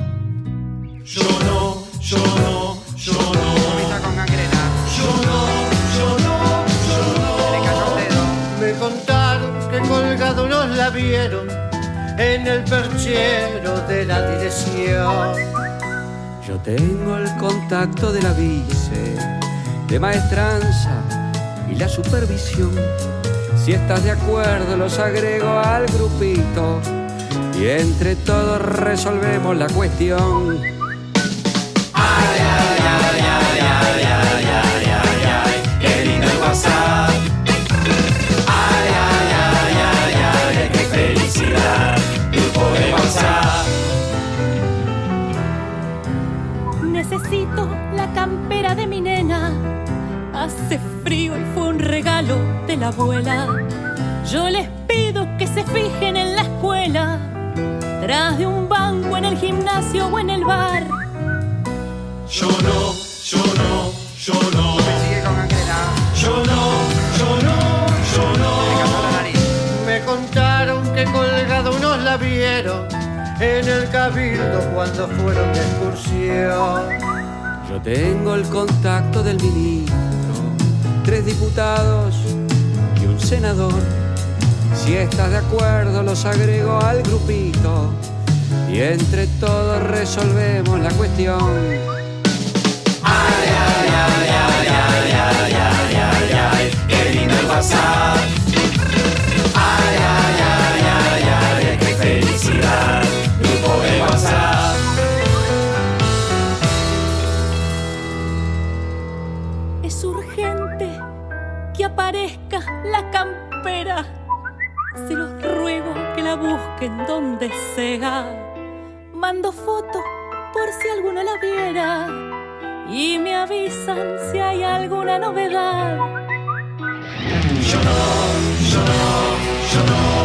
Yo no, yo no, yo no. Yo no, yo no, yo no. Me contaron que colgado nos la vieron en el perchero de la dirección. Yo tengo el contacto de la vice, de maestranza y la supervisión. Si estás de acuerdo, los agrego al grupito y entre todos resolvemos la cuestión. Campera de mi nena. Hace frío y fue un regalo de la abuela. Yo les pido que se fijen en la escuela, tras de un banco en el gimnasio o en el bar. Yo no, yo no, yo no. Me sigue con Yo no, yo no, yo no. Me contaron que colgado unos la vieron en el cabildo cuando fueron de excursión. Yo tengo el contacto del ministro, tres diputados y un senador. Si estás de acuerdo, los agrego al grupito y entre todos resolvemos la cuestión. Ay, ay, ay, ay, ay, ay, ay, ay, ay, qué lindo el WhatsApp. La campera. Se los ruego que la busquen donde sea. Mando fotos por si alguno la viera. Y me avisan si hay alguna novedad. Yo no, yo no, yo no.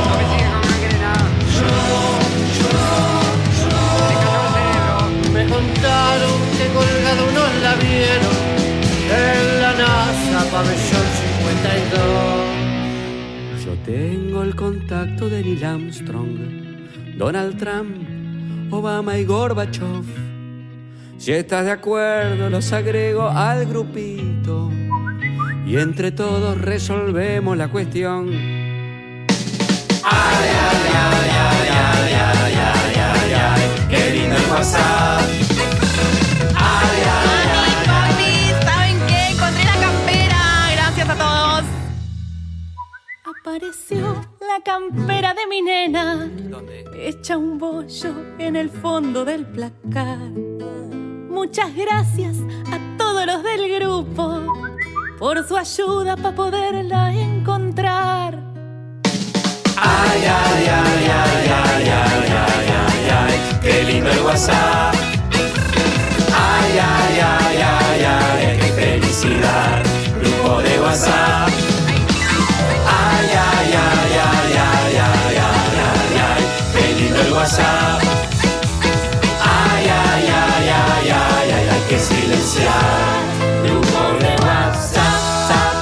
No. Me contaron que colgado unos la vieron en la NASA Pabellón 52. Yo tengo el contacto de Neil Armstrong, Donald Trump Obama y Gorbachev. Si estás de acuerdo, los agrego al grupito y entre todos resolvemos la cuestión. Ay, ay, ay, ay, ay, ay, ay, ay, ay, qué lindo el WhatsApp. Apareció la campera de mi nena. Hecha un bollo en el fondo del placar. Muchas gracias a todos los del grupo por su ayuda para poderla encontrar. ay, ay, ay, ay, ay, ay, ay, ay, ay, qué lindo el WhatsApp. Ay, ay, ay, ay, ay, qué felicidad. Grupo de WhatsApp.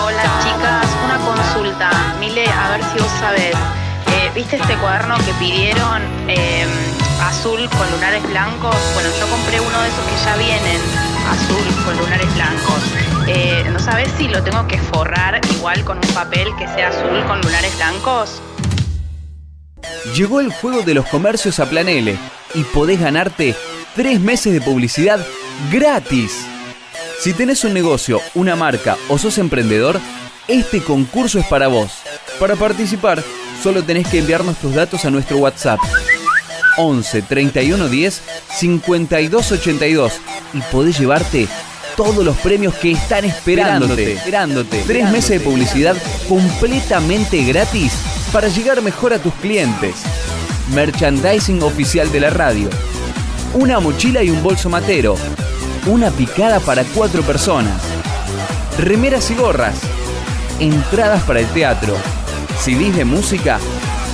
Hola chicas, una consulta. Mile, a ver si vos sabés. Eh, ¿Viste este cuaderno que pidieron eh, azul con lunares blancos? Bueno, yo compré uno de esos que ya vienen, azul con lunares blancos. Eh, ¿No sabés si lo tengo que forrar igual con un papel que sea azul con lunares blancos? Llegó el juego de los comercios a Plan L y podés ganarte tres meses de publicidad gratis. Si tenés un negocio, una marca o sos emprendedor, este concurso es para vos. Para participar, solo tenés que enviarnos tus datos a nuestro WhatsApp 11 31 10 52 82 y podés llevarte todos los premios que están esperándote. esperándote. Tres meses de publicidad completamente gratis para llegar mejor a tus clientes. Merchandising oficial de la radio. Una mochila y un bolso matero. Una picada para cuatro personas. Remeras y gorras. Entradas para el teatro. CDs de música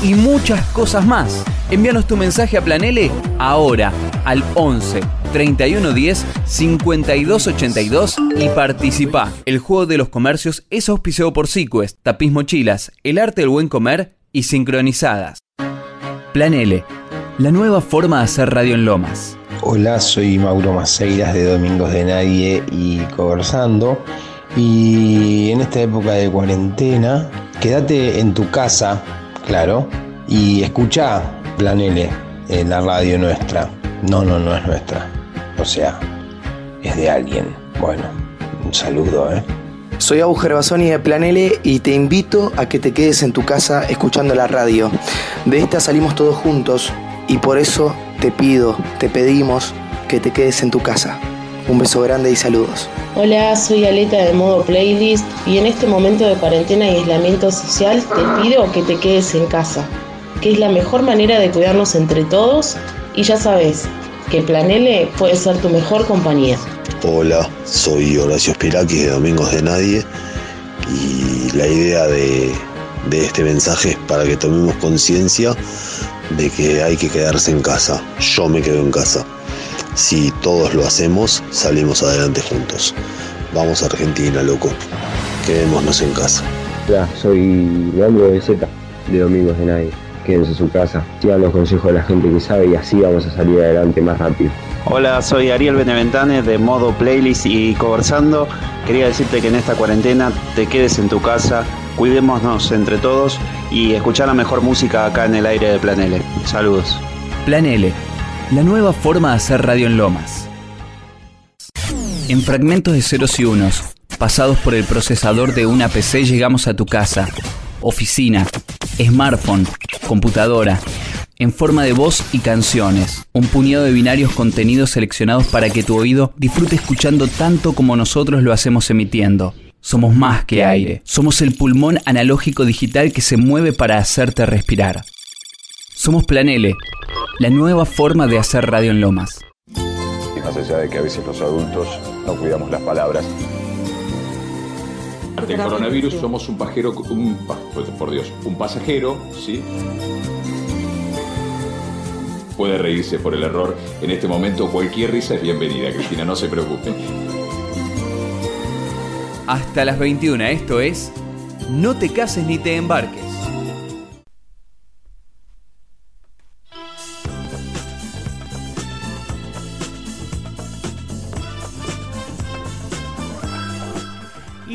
y muchas cosas más. Envíanos tu mensaje a Planele ahora al 11 31 10 52 82 y participa. El juego de los comercios es auspiciado por Sequest, Tapiz Mochilas, El Arte del Buen Comer y Sincronizadas. Plan L, la nueva forma de hacer radio en Lomas. Hola, soy Mauro Maceiras de Domingos de Nadie y Conversando. Y en esta época de cuarentena, quédate en tu casa, claro, y escucha Plan L, eh, la radio nuestra. No, no, no es nuestra. O sea, es de alguien. Bueno, un saludo, ¿eh? Soy Abu Gervasoni de Planele y te invito a que te quedes en tu casa escuchando la radio. De esta salimos todos juntos y por eso te pido, te pedimos que te quedes en tu casa. Un beso grande y saludos. Hola, soy Aleta de modo playlist y en este momento de cuarentena y aislamiento social te pido que te quedes en casa, que es la mejor manera de cuidarnos entre todos y ya sabes que Planele puede ser tu mejor compañía. Hola, soy Horacio Spirakis de Domingos de Nadie y la idea de, de este mensaje es para que tomemos conciencia de que hay que quedarse en casa. Yo me quedo en casa. Si todos lo hacemos, salimos adelante juntos. Vamos a Argentina, loco. Quedémonos en casa. Hola, soy Leandro de Z, de Domingos de Nadie. Quédense en su casa, sigan los consejos de la gente que sabe y así vamos a salir adelante más rápido. Hola, soy Ariel Beneventane de Modo Playlist y Conversando. Quería decirte que en esta cuarentena te quedes en tu casa, cuidémonos entre todos y escuchar la mejor música acá en el aire de Plan L. Saludos. Plan L, la nueva forma de hacer radio en Lomas. En fragmentos de ceros y unos, pasados por el procesador de una PC, llegamos a tu casa, oficina, smartphone, computadora, en forma de voz y canciones. Un puñado de binarios contenidos seleccionados para que tu oído disfrute escuchando tanto como nosotros lo hacemos emitiendo. Somos más que aire. Somos el pulmón analógico digital que se mueve para hacerte respirar. Somos Planele, la nueva forma de hacer radio en Lomas. Y más allá de que a veces los adultos no cuidamos las palabras. Del coronavirus somos un pajero, un, por Dios, un pasajero, ¿sí? Puede reírse por el error. En este momento cualquier risa es bienvenida, Cristina, no se preocupe. Hasta las 21, esto es No te cases ni te embarques.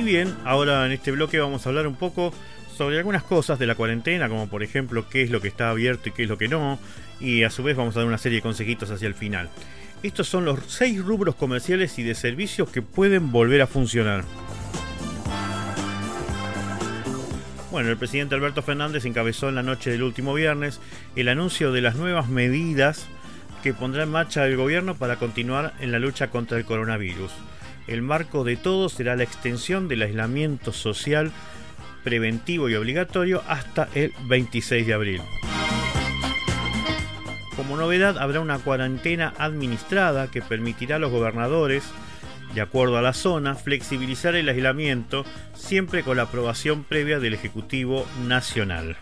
Bien, ahora en este bloque vamos a hablar un poco sobre algunas cosas de la cuarentena, como por ejemplo qué es lo que está abierto y qué es lo que no, y a su vez vamos a dar una serie de consejitos hacia el final. Estos son los seis rubros comerciales y de servicios que pueden volver a funcionar. Bueno, el presidente Alberto Fernández encabezó en la noche del último viernes el anuncio de las nuevas medidas que pondrá en marcha el gobierno para continuar en la lucha contra el coronavirus. El marco de todo será la extensión del aislamiento social preventivo y obligatorio hasta el 26 de abril. Como novedad habrá una cuarentena administrada que permitirá a los gobernadores, de acuerdo a la zona, flexibilizar el aislamiento siempre con la aprobación previa del Ejecutivo Nacional.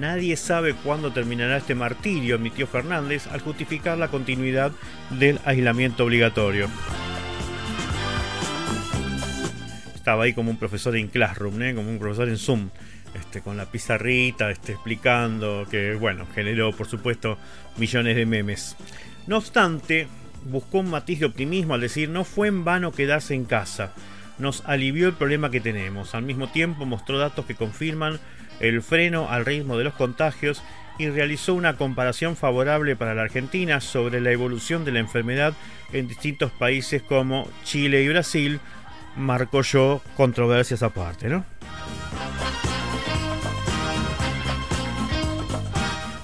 Nadie sabe cuándo terminará este martirio, admitió Fernández al justificar la continuidad del aislamiento obligatorio. Estaba ahí como un profesor en Classroom, ¿eh? como un profesor en Zoom, este, con la pizarrita, este, explicando que, bueno, generó por supuesto millones de memes. No obstante, buscó un matiz de optimismo al decir no fue en vano quedarse en casa, nos alivió el problema que tenemos. Al mismo tiempo mostró datos que confirman el freno al ritmo de los contagios y realizó una comparación favorable para la Argentina sobre la evolución de la enfermedad en distintos países como Chile y Brasil. Marcó yo controversias aparte, ¿no?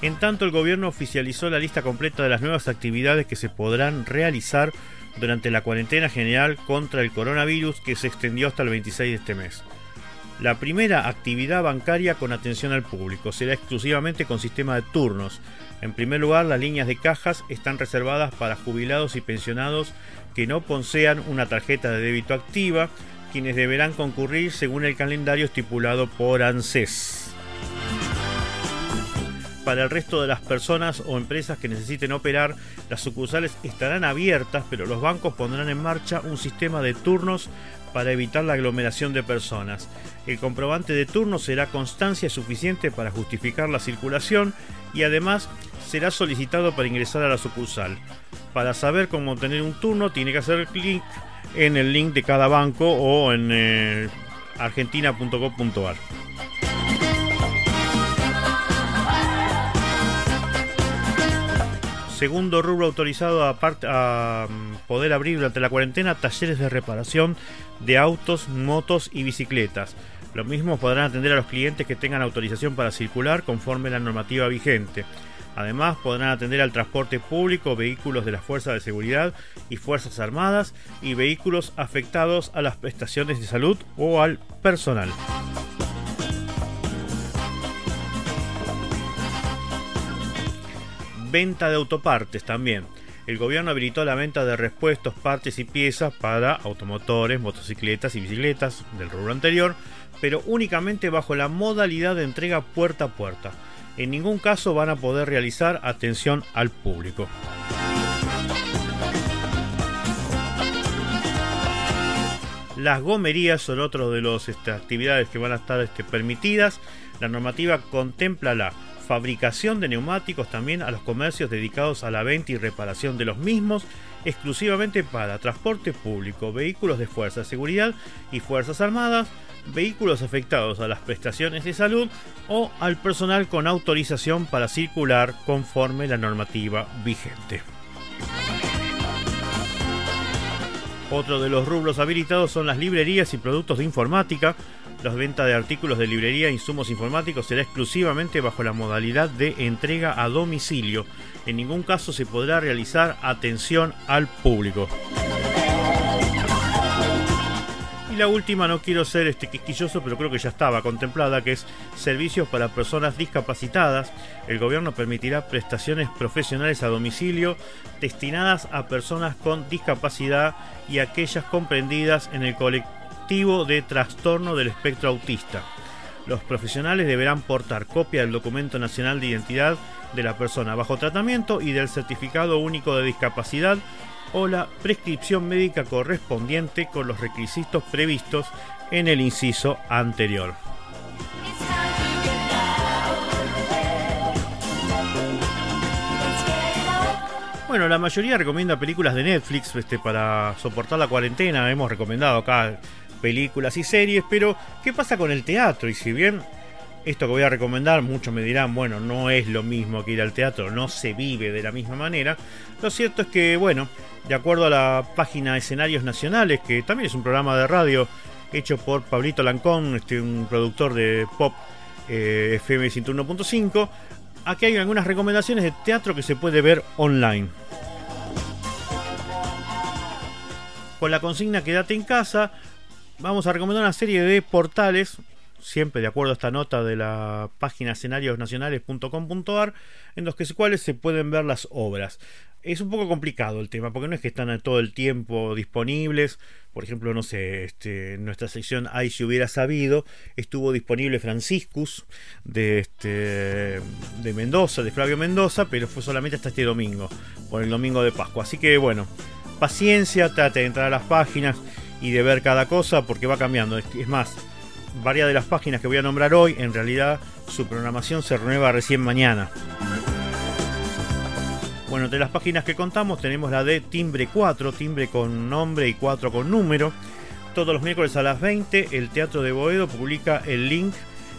En tanto, el gobierno oficializó la lista completa de las nuevas actividades que se podrán realizar durante la cuarentena general contra el coronavirus que se extendió hasta el 26 de este mes. La primera actividad bancaria con atención al público será exclusivamente con sistema de turnos. En primer lugar, las líneas de cajas están reservadas para jubilados y pensionados que no posean una tarjeta de débito activa, quienes deberán concurrir según el calendario estipulado por ANSES. Para el resto de las personas o empresas que necesiten operar, las sucursales estarán abiertas, pero los bancos pondrán en marcha un sistema de turnos para evitar la aglomeración de personas. El comprobante de turno será constancia suficiente para justificar la circulación y además será solicitado para ingresar a la sucursal. Para saber cómo obtener un turno tiene que hacer clic en el link de cada banco o en eh, argentina.gov.ar. Segundo rubro autorizado a, mm, poder abrir durante la cuarentena talleres de reparación de autos, motos y bicicletas. Lo mismo podrán atender a los clientes que tengan autorización para circular conforme la normativa vigente. Además, podrán atender al transporte público, vehículos de las fuerzas de seguridad y fuerzas armadas y vehículos afectados a las prestaciones de salud o al personal. Venta de autopartes también. El gobierno habilitó la venta de repuestos, partes y piezas para automotores, motocicletas y bicicletas del rubro anterior, pero únicamente bajo la modalidad de entrega puerta a puerta. En ningún caso van a poder realizar atención al público. Las gomerías son otro de las este, actividades que van a estar este, permitidas. La normativa contempla la fabricación de neumáticos también a los comercios dedicados a la venta y reparación de los mismos, exclusivamente para transporte público, vehículos de fuerza de seguridad y fuerzas armadas, vehículos afectados a las prestaciones de salud o al personal con autorización para circular conforme la normativa vigente. Otro de los rubros habilitados son las librerías y productos de informática. La venta de artículos de librería e insumos informáticos será exclusivamente bajo la modalidad de entrega a domicilio. En ningún caso se podrá realizar atención al público. Y la última, no quiero ser este quisquilloso, pero creo que ya estaba contemplada, que es servicios para personas discapacitadas. El gobierno permitirá prestaciones profesionales a domicilio destinadas a personas con discapacidad y aquellas comprendidas en el colectivo de trastorno del espectro autista. Los profesionales deberán portar copia del documento nacional de identidad de la persona bajo tratamiento y del certificado único de discapacidad o la prescripción médica correspondiente con los requisitos previstos en el inciso anterior. Bueno, la mayoría recomienda películas de Netflix este, para soportar la cuarentena. Hemos recomendado acá películas y series, pero ¿qué pasa con el teatro? Y si bien esto que voy a recomendar, muchos me dirán, bueno, no es lo mismo que ir al teatro, no se vive de la misma manera, lo cierto es que, bueno, de acuerdo a la página Escenarios Nacionales, que también es un programa de radio hecho por Pablito Lancón, este, un productor de pop eh, FM 101.5, aquí hay algunas recomendaciones de teatro que se puede ver online. Con la consigna Quédate en casa, vamos a recomendar una serie de portales, siempre de acuerdo a esta nota de la página escenariosnacionales.com.ar, en los que, cuales se pueden ver las obras. Es un poco complicado el tema, porque no es que están todo el tiempo disponibles. Por ejemplo, no sé, este, en nuestra sección Ay si hubiera sabido, estuvo disponible Franciscus de, este, de Mendoza, de Flavio Mendoza, pero fue solamente hasta este domingo, por el domingo de Pascua. Así que bueno, paciencia, trate de entrar a las páginas y de ver cada cosa porque va cambiando. Es más, varias de las páginas que voy a nombrar hoy, en realidad su programación se renueva recién mañana. Bueno, entre las páginas que contamos tenemos la de Timbre 4, timbre con nombre y 4 con número. Todos los miércoles a las 20 el Teatro de Boedo publica el link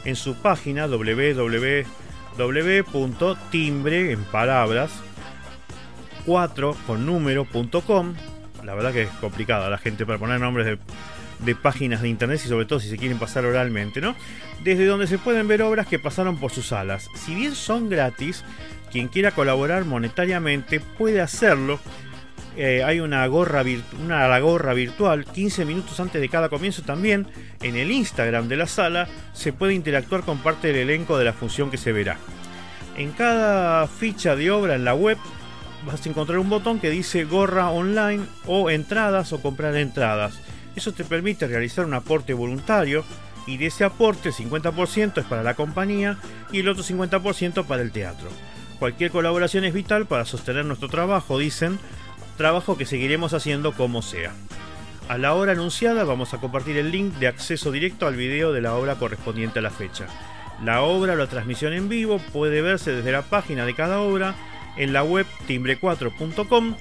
en su página www.timbre en palabras 4 con número.com. La verdad que es complicada la gente para poner nombres de, de páginas de internet y sobre todo si se quieren pasar oralmente, ¿no? Desde donde se pueden ver obras que pasaron por sus salas. Si bien son gratis, quien quiera colaborar monetariamente puede hacerlo. Eh, hay una gorra, una gorra virtual 15 minutos antes de cada comienzo también en el Instagram de la sala se puede interactuar con parte del elenco de la función que se verá. En cada ficha de obra en la web vas a encontrar un botón que dice gorra online o entradas o comprar entradas. Eso te permite realizar un aporte voluntario y de ese aporte el 50% es para la compañía y el otro 50% para el teatro. Cualquier colaboración es vital para sostener nuestro trabajo, dicen, trabajo que seguiremos haciendo como sea. A la hora anunciada vamos a compartir el link de acceso directo al video de la obra correspondiente a la fecha. La obra o la transmisión en vivo puede verse desde la página de cada obra en la web timbre4.com.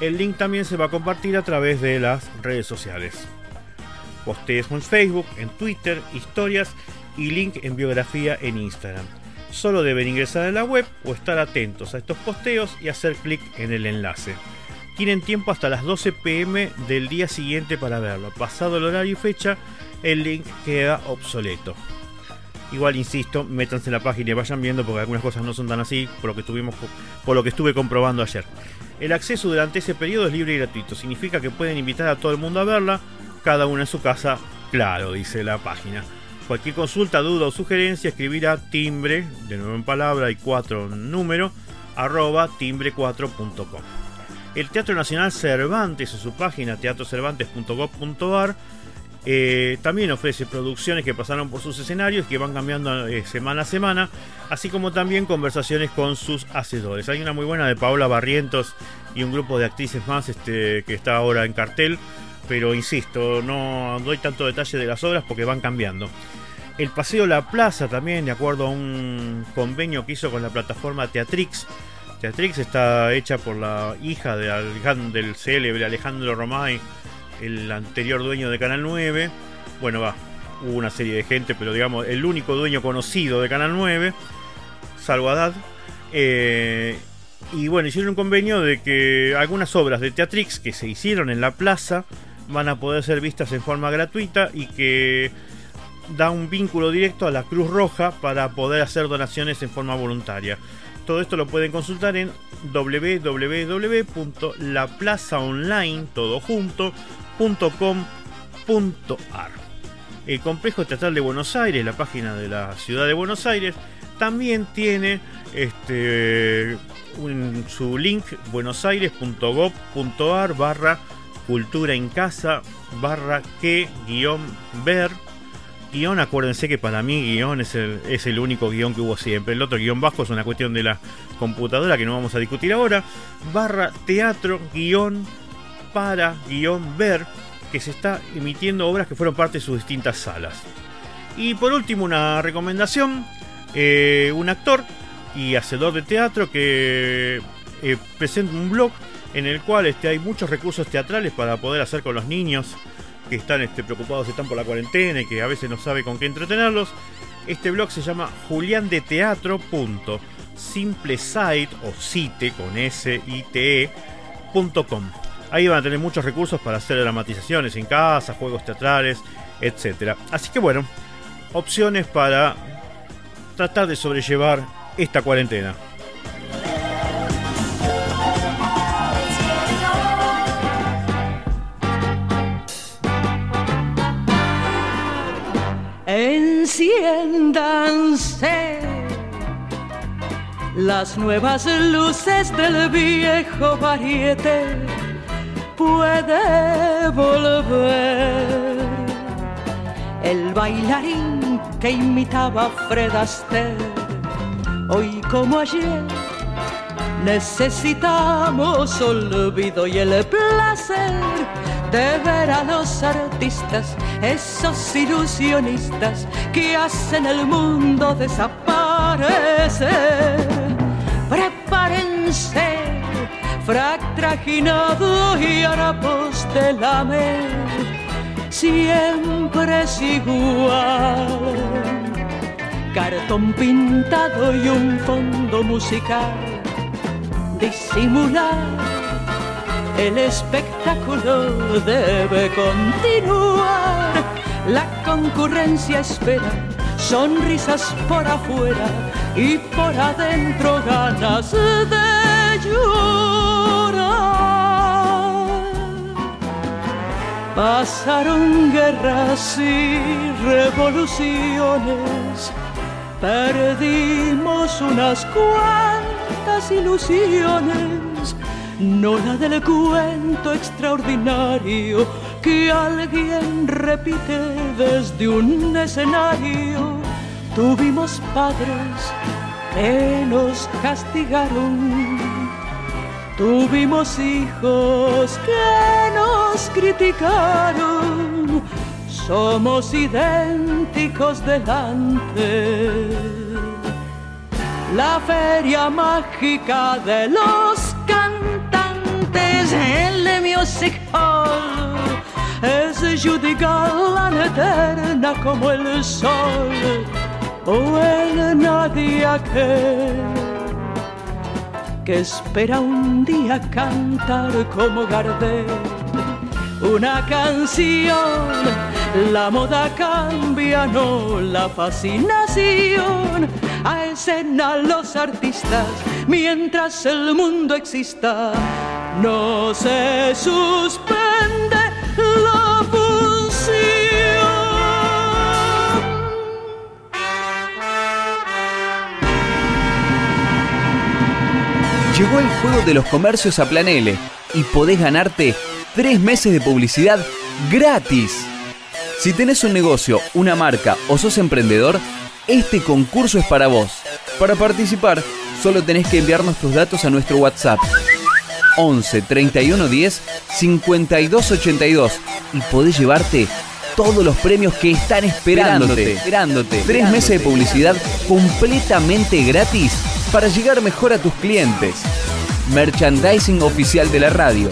El link también se va a compartir a través de las redes sociales. Postees en Facebook, en Twitter, historias y link en biografía en Instagram. Solo deben ingresar a la web o estar atentos a estos posteos y hacer clic en el enlace. Tienen tiempo hasta las 12 pm del día siguiente para verlo. Pasado el horario y fecha, el link queda obsoleto. Igual insisto, métanse en la página y vayan viendo porque algunas cosas no son tan así por lo que estuvimos por lo que estuve comprobando ayer. El acceso durante ese periodo es libre y gratuito, significa que pueden invitar a todo el mundo a verla, cada uno en su casa, claro, dice la página. Cualquier consulta, duda o sugerencia, escribir a timbre, de nuevo en palabra y cuatro número, arroba timbre4.com. El Teatro Nacional Cervantes, en su página teatrocervantes.gov.ar, eh, también ofrece producciones que pasaron por sus escenarios que van cambiando eh, semana a semana, así como también conversaciones con sus hacedores. Hay una muy buena de Paola Barrientos y un grupo de actrices más este, que está ahora en cartel, pero insisto, no doy tanto detalle de las obras porque van cambiando. El Paseo La Plaza también, de acuerdo a un convenio que hizo con la plataforma Teatrix. Teatrix está hecha por la hija del célebre Alejandro Romay, el anterior dueño de Canal 9. Bueno, va, hubo una serie de gente, pero digamos, el único dueño conocido de Canal 9, salvo. Eh, y bueno, hicieron un convenio de que algunas obras de Teatrix que se hicieron en la plaza van a poder ser vistas en forma gratuita y que da un vínculo directo a la Cruz Roja para poder hacer donaciones en forma voluntaria. Todo esto lo pueden consultar en El Complejo Teatral de Buenos Aires, la página de la ciudad de Buenos Aires, también tiene este, su link buenosaires.gov.ar barra cultura en casa barra que guion ver guion, acuérdense que para mí guion es el, es el único guion que hubo siempre. El otro guion bajo es una cuestión de la computadora que no vamos a discutir ahora. Barra teatro, guion, para, guion, ver, que se está emitiendo obras que fueron parte de sus distintas salas. Y por último, una recomendación. Eh, un actor y hacedor de teatro que eh, presenta un blog en el cual este, hay muchos recursos teatrales para poder hacer con los niños que están este, preocupados, están por la cuarentena y que a veces no sabe con qué entretenerlos. Este blog se llama juliandeteatro.simplesite o site con s i t e.com. Ahí van a tener muchos recursos para hacer dramatizaciones en casa, juegos teatrales, etc. Así que bueno, opciones para tratar de sobrellevar esta cuarentena. Enciéndanse las nuevas luces del viejo variete. Puede volver el bailarín que imitaba a Fred Astaire. Hoy como ayer necesitamos olvido y el placer de ver a los artistas, esos ilusionistas que hacen el mundo desaparecer. Prepárense, frac trajinado y harapos de lamer, siempre es igual. Cartón pintado y un fondo musical, disimular el espectáculo debe continuar. La concurrencia espera sonrisas por afuera y por adentro ganas de Pasaron guerras y revoluciones, perdimos unas cuantas ilusiones. No la del cuento extraordinario que alguien repite desde un escenario. Tuvimos padres que nos castigaron, tuvimos hijos que nos criticaron, somos idénticos delante. La feria mágica de los cantantes, el Music Hall, es Judy Garland eterna como el sol, o el nadie aquel espera un día cantar como Gardel una canción. La moda cambia, no la fascinación. A escena los artistas, mientras el mundo exista, no se suspende Llegó el juego de los comercios a Plan L y podés ganarte tres meses de publicidad gratis. Si tenés un negocio, una marca o sos emprendedor, este concurso es para vos. Para participar, solo tenés que enviarnos tus datos a nuestro WhatsApp 11 31 10 52 82 y podés llevarte todos los premios que están esperándote. esperándote. Tres meses de publicidad completamente gratis para llegar mejor a tus clientes. Merchandising oficial de la radio.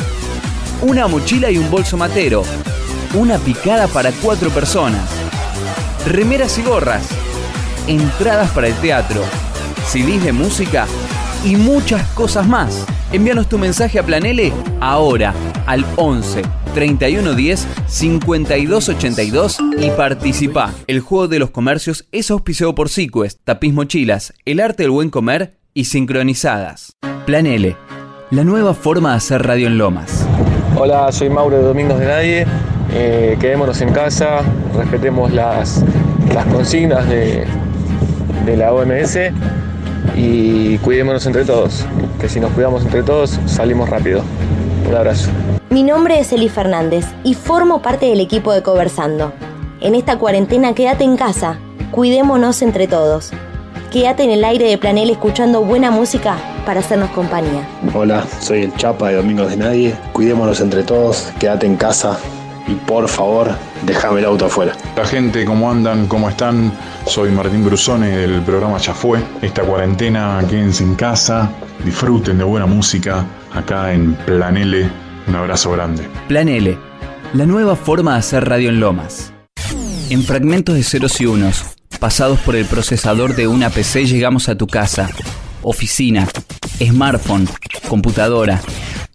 Una mochila y un bolso matero. Una picada para cuatro personas. Remeras y gorras. Entradas para el teatro. CDs de música y muchas cosas más. Envíanos tu mensaje a Planele ahora al 11 31 10 52 82 y participa. El juego de los comercios es auspiciado por Sequest, Tapiz Mochilas, El Arte del Buen Comer y Sincronizadas. Plan L, la nueva forma de hacer radio en Lomas. Hola, soy Mauro de Domingos de Nadie. Eh, quedémonos en casa, respetemos las, las consignas de, de la OMS y cuidémonos entre todos, que si nos cuidamos entre todos salimos rápido. Un abrazo. Mi nombre es Eli Fernández y formo parte del equipo de Conversando. En esta cuarentena quédate en casa, cuidémonos entre todos. Quédate en el aire de Planel escuchando buena música para hacernos compañía. Hola, soy el Chapa de Domingos de Nadie. Cuidémonos entre todos, quédate en casa y por favor, déjame el auto afuera. La gente, ¿cómo andan? ¿Cómo están? Soy Martín Brusone del programa Ya Fue. Esta cuarentena, quédense en casa, disfruten de buena música acá en Plan L. Un abrazo grande. Plan L, la nueva forma de hacer radio en Lomas. En fragmentos de ceros y unos, pasados por el procesador de una PC, llegamos a tu casa, oficina, smartphone, computadora,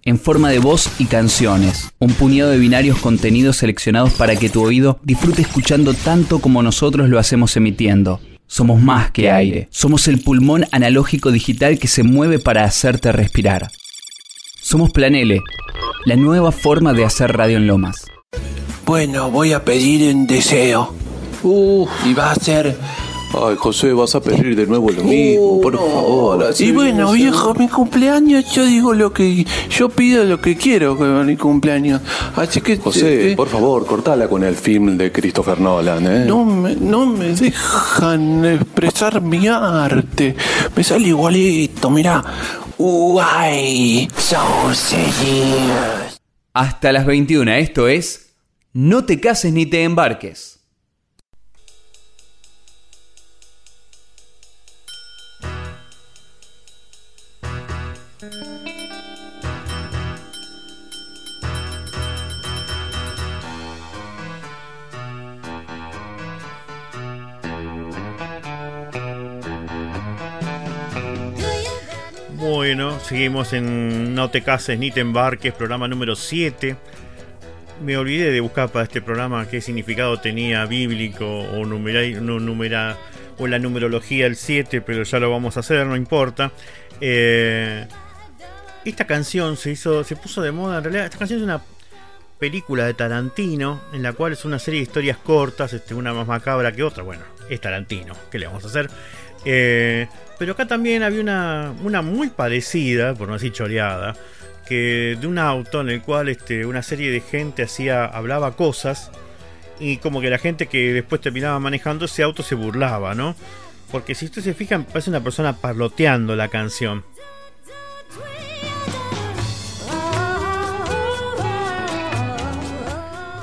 en forma de voz y canciones. Un puñado de binarios contenidos seleccionados para que tu oído disfrute escuchando tanto como nosotros lo hacemos emitiendo. Somos más que aire. Somos el pulmón analógico digital que se mueve para hacerte respirar. Somos Planele, la nueva forma de hacer radio en Lomas. Bueno, voy a pedir un deseo. Uh, y va a ser. Ay, José, vas a pedir de nuevo lo mismo, por favor. así Y bueno, viejo, mi cumpleaños, yo digo lo que. Yo pido lo que quiero con mi cumpleaños. Así que. José, eh, por favor, cortala con el film de Christopher Nolan, ¿eh? No me, no me dejan expresar mi arte. Me sale igualito, mirá. Hasta las 21, esto es No te cases ni te embarques. Bueno, seguimos en No te cases ni te embarques, programa número 7. Me olvidé de buscar para este programa qué significado tenía bíblico o, numera, o la numerología el 7, pero ya lo vamos a hacer, no importa. Eh, esta canción se hizo, se puso de moda, en realidad esta canción es una película de Tarantino, en la cual es una serie de historias cortas, este, una más macabra que otra. Bueno, es Tarantino, ¿qué le vamos a hacer? Eh, pero acá también había una, una muy parecida, por no decir choreada, que de un auto en el cual este, una serie de gente hacía, hablaba cosas y como que la gente que después terminaba manejando ese auto se burlaba, ¿no? Porque si ustedes se fijan, parece una persona parloteando la canción.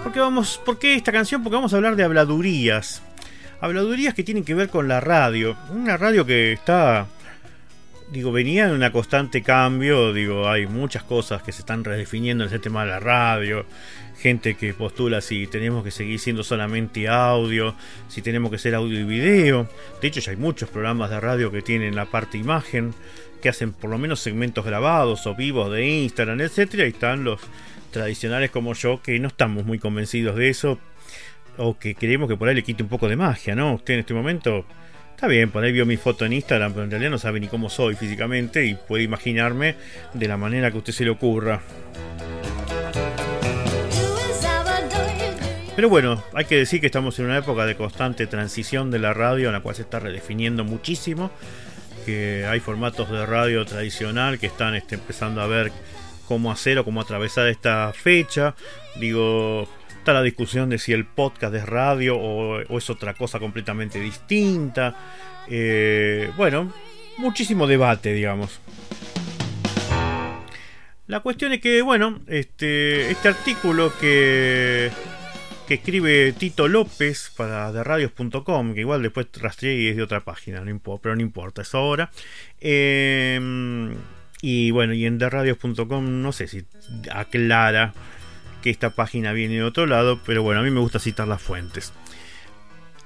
¿Por qué, vamos, ¿Por qué esta canción? Porque vamos a hablar de habladurías. Habladurías que tienen que ver con la radio. Una radio que está. Digo, venía en una constante cambio. Digo, hay muchas cosas que se están redefiniendo en ese tema de la radio. Gente que postula si tenemos que seguir siendo solamente audio, si tenemos que ser audio y video. De hecho, ya hay muchos programas de radio que tienen la parte imagen, que hacen por lo menos segmentos grabados o vivos de Instagram, etcétera. Y están los tradicionales como yo que no estamos muy convencidos de eso o que creemos que por ahí le quite un poco de magia, ¿no? Usted en este momento está bien, por ahí vio mi foto en Instagram, pero en realidad no sabe ni cómo soy físicamente y puede imaginarme de la manera que a usted se le ocurra. Pero bueno, hay que decir que estamos en una época de constante transición de la radio en la cual se está redefiniendo muchísimo, que hay formatos de radio tradicional que están este, empezando a ver cómo hacer o cómo atravesar esta fecha. Digo, está la discusión de si el podcast es radio o, es otra cosa completamente distinta. Eh, bueno, muchísimo debate, digamos. La cuestión es que, bueno, este, este artículo que, que escribe Tito López para derradios.com, que igual después rastreé y es de otra página, no importa, pero no importa, es ahora. Eh, y bueno, y en derradios.com no sé si aclara que esta página viene de otro lado, pero bueno, a mí me gusta citar las fuentes.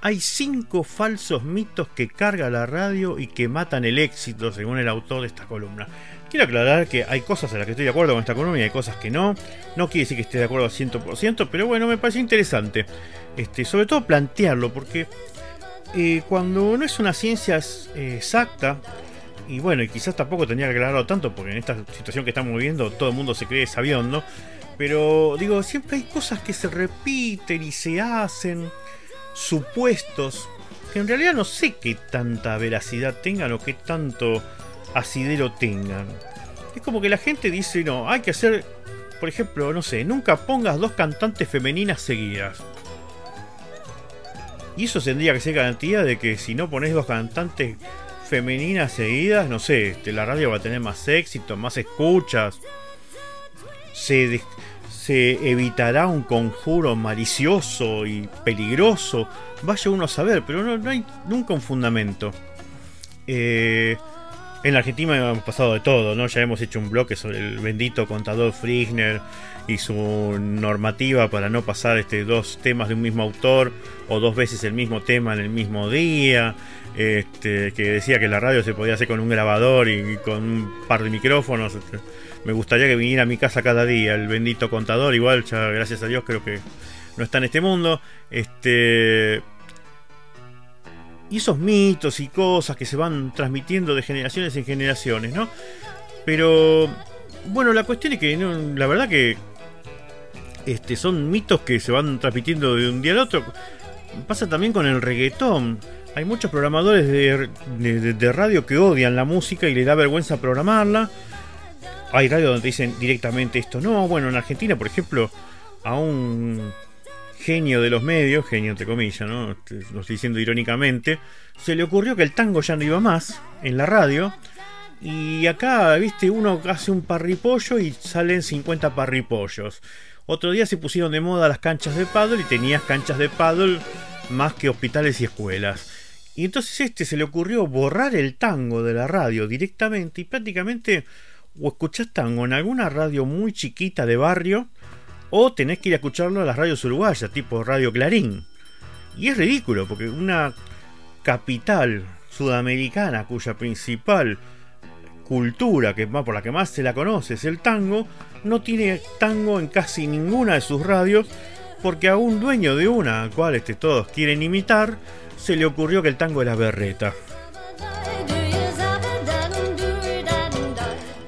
Hay cinco falsos mitos que carga la radio y que matan el éxito, según el autor de esta columna. Quiero aclarar que hay cosas en las que estoy de acuerdo con esta columna y hay cosas que no. No quiere decir que esté de acuerdo al 100%, pero bueno, me parece interesante. Este, sobre todo plantearlo, porque eh, cuando no es una ciencia eh, exacta, y bueno, y quizás tampoco tenía que aclararlo tanto, porque en esta situación que estamos viviendo todo el mundo se cree sabiendo. Pero digo, siempre hay cosas que se repiten y se hacen, supuestos, que en realidad no sé qué tanta veracidad tengan o qué tanto asidero tengan. Es como que la gente dice, no, hay que hacer, por ejemplo, no sé, nunca pongas dos cantantes femeninas seguidas. Y eso tendría que ser garantía de que si no pones dos cantantes femeninas seguidas, no sé, este, la radio va a tener más éxito, más escuchas. Se, se evitará un conjuro malicioso y peligroso. Vaya uno a saber, pero no, hay nunca un fundamento. Eh, En la Argentina hemos pasado de todo, ¿no? Ya hemos hecho un bloque sobre el bendito contador Frischner y su normativa para no pasar este, dos temas de un mismo autor o dos veces el mismo tema en el mismo día. Este, que decía que la radio se podía hacer con un grabador y con un par de micrófonos. Este, me gustaría que viniera a mi casa cada día el bendito contador. Igual, ya gracias a Dios creo que no está en este mundo. Este, y esos mitos y cosas que se van transmitiendo de generaciones en generaciones, ¿no? Pero bueno, la cuestión es que la verdad que este, son mitos que se van transmitiendo de un día al otro. Pasa también con el reggaetón. Hay muchos programadores de, de radio que odian la música y les da vergüenza programarla. Hay radio donde dicen directamente esto. No, bueno, en Argentina, por ejemplo, a un genio de los medios, genio entre comillas, ¿no? Lo estoy diciendo irónicamente, se le ocurrió que el tango ya no iba más en la radio. Y acá, viste, uno hace un parripollo y salen 50 parripollos. Otro día se pusieron de moda las canchas de paddle y tenías canchas de paddle más que hospitales y escuelas. Y entonces este se le ocurrió borrar el tango de la radio directamente y prácticamente o escuchás tango en alguna radio muy chiquita de barrio o tenés que ir a escucharlo a las radios uruguayas, tipo Radio Clarín. Y es ridículo, porque una capital sudamericana cuya principal cultura, que por la que más se la conoce, es el tango, no tiene tango en casi ninguna de sus radios, porque a un dueño de una, a cual este, todos quieren imitar, se le ocurrió que el tango era berreta.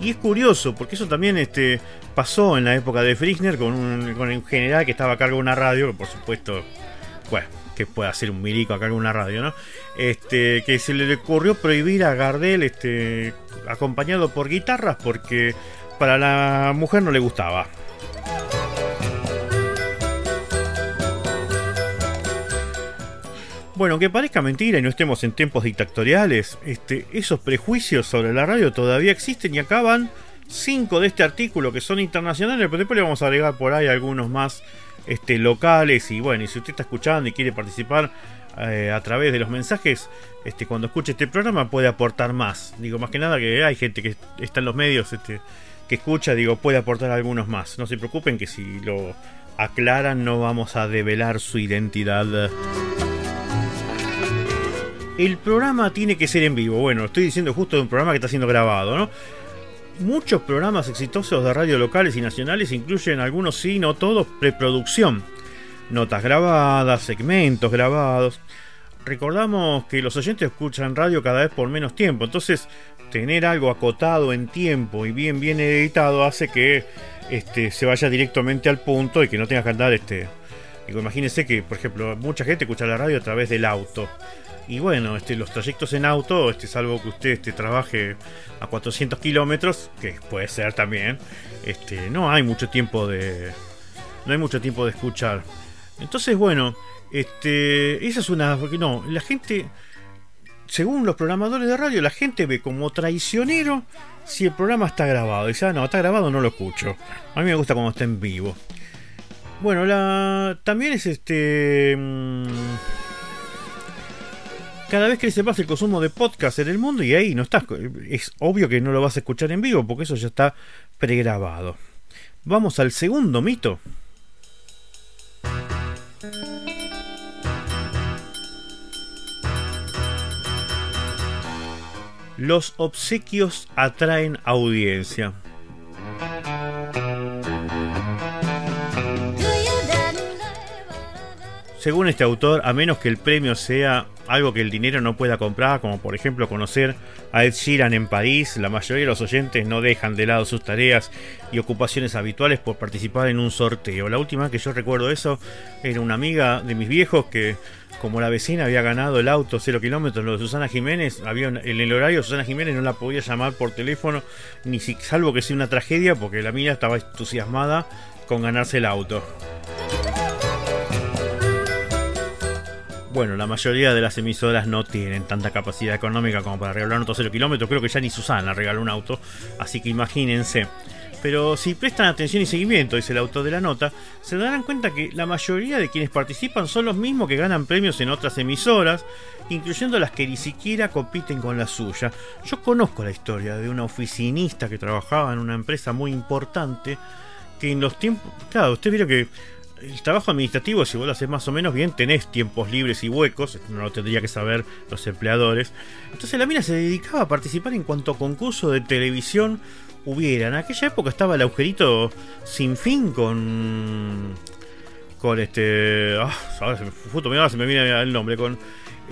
Y es curioso, porque eso también este, pasó en la época de Frischner con un, con un general que estaba a cargo de una radio, que por supuesto, que puede hacer un milico a cargo de una radio, ¿no? Este, que se le ocurrió prohibir a Gardel, este, acompañado por guitarras, porque para la mujer no le gustaba. Bueno, aunque parezca mentira y no estemos en tiempos dictatoriales, este, esos prejuicios sobre la radio todavía existen y acaban cinco de este artículo que son internacionales, pero después le vamos a agregar por ahí algunos más este, locales. Y bueno, y si usted está escuchando y quiere participar eh, a través de los mensajes, este, cuando escuche este programa puede aportar más. Digo, más que nada que hay gente que está en los medios que escucha, digo, puede aportar algunos más. No se preocupen que si lo aclaran no vamos a develar su identidad. El programa tiene que ser en vivo. Bueno, estoy diciendo justo de un programa que está siendo grabado, ¿no? Muchos programas exitosos de radio locales y nacionales incluyen algunos, sí, no todos, preproducción. Notas grabadas, segmentos grabados. Recordamos que los oyentes escuchan radio cada vez por menos tiempo, entonces tener algo acotado en tiempo y bien bien editado hace que este, se vaya directamente al punto y que no tengas que andar este. Imagínense que, por ejemplo, mucha gente escucha la radio a través del auto. Y bueno, este, los trayectos en auto, este, salvo que usted este, trabaje a 400 kilómetros, que puede ser también, este, no hay mucho tiempo de. No hay mucho tiempo de escuchar. Entonces, bueno, este, esa es una. No, la gente. Según los programadores de radio, la gente ve como traicionero si el programa está grabado. Dice, ah, no, está grabado, no lo escucho. A mí me gusta cuando está en vivo. Bueno, la. También es este. Mm, cada vez que se pasa el consumo de podcast en el mundo y ahí no estás. Es obvio que no lo vas a escuchar en vivo porque eso ya está pregrabado. Vamos al segundo mito. Los obsequios atraen audiencia. Según este autor, a menos que el premio sea algo que el dinero no pueda comprar, como por ejemplo conocer a Ed Sheeran en París, la mayoría de los oyentes no dejan de lado sus tareas y ocupaciones habituales por participar en un sorteo. La última que yo recuerdo eso era una amiga de mis viejos que, como la vecina había ganado el auto 0 kilómetros, lo de Susana Jiménez, había en el horario Susana Jiménez no la podía llamar por teléfono, ni si, salvo que sea una tragedia, porque la mía estaba entusiasmada con ganarse el auto. Bueno, la mayoría de las emisoras no tienen tanta capacidad económica como para regalar un auto 0 kilómetros. Creo que ya ni Susana regaló un auto. Así que imagínense. Pero si prestan atención y seguimiento, dice el autor de la nota, se darán cuenta que la mayoría de quienes participan son los mismos que ganan premios en otras emisoras, incluyendo las que ni siquiera compiten con la suya. Yo conozco la historia de una oficinista que trabajaba en una empresa muy importante, que en los tiempos... Claro, usted vieron que el trabajo administrativo, si vos lo haces más o menos bien, tenés tiempos libres y huecos, no lo tendría que saber los empleadores. Entonces la mina se dedicaba a participar en cuanto concurso de televisión hubiera. En aquella época estaba el agujerito sin fin con. con este. Ah, ahora se me, viene el nombre. Con.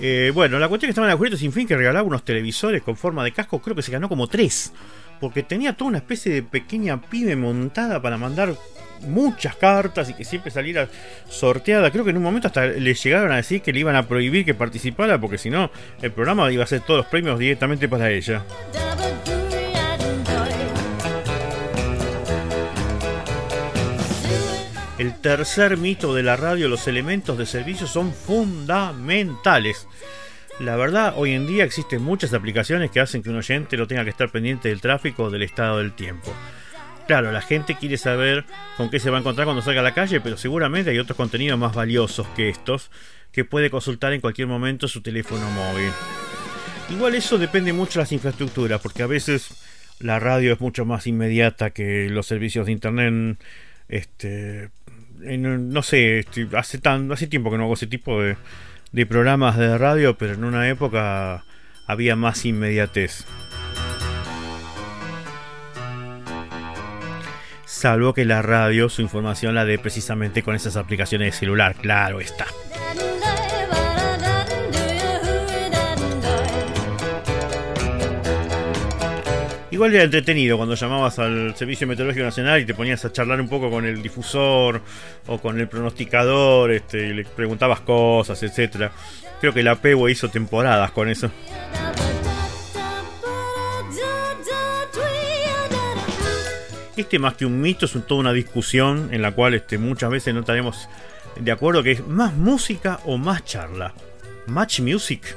eh, bueno, la cuestión es que estaba el agujerito sin fin que regalaba unos televisores con forma de casco, creo que se ganó como tres. Porque tenía toda una especie de pequeña pyme montada para mandar muchas cartas y que siempre saliera sorteada. Creo que en un momento hasta le llegaron a decir que le iban a prohibir que participara porque si no el programa iba a hacer todos los premios directamente para ella. El tercer mito de la radio, los elementos de servicio son fundamentales. La verdad, hoy en día existen muchas aplicaciones que hacen que un oyente no tenga que estar pendiente del tráfico o del estado del tiempo. Claro, la gente quiere saber con qué se va a encontrar cuando salga a la calle, pero seguramente hay otros contenidos más valiosos que estos que puede consultar en cualquier momento su teléfono móvil. Igual eso depende mucho de las infraestructuras, porque a veces la radio es mucho más inmediata que los servicios de internet. Este, no sé, este, hace tan, hace tiempo que no hago ese tipo de, de programas de radio, pero en una época había más inmediatez. Salvo que la radio su información la dé precisamente con esas aplicaciones de celular, claro está. Igual era entretenido cuando llamabas al Servicio Meteorológico Nacional y te ponías a charlar un poco con el difusor o con el pronosticador, este, y le preguntabas cosas, etcétera. Creo que la PEWE hizo temporadas con eso. Este más que un mito es un- toda una discusión en la cual este, muchas veces no estaremos de acuerdo que es más música o más charla. Match music.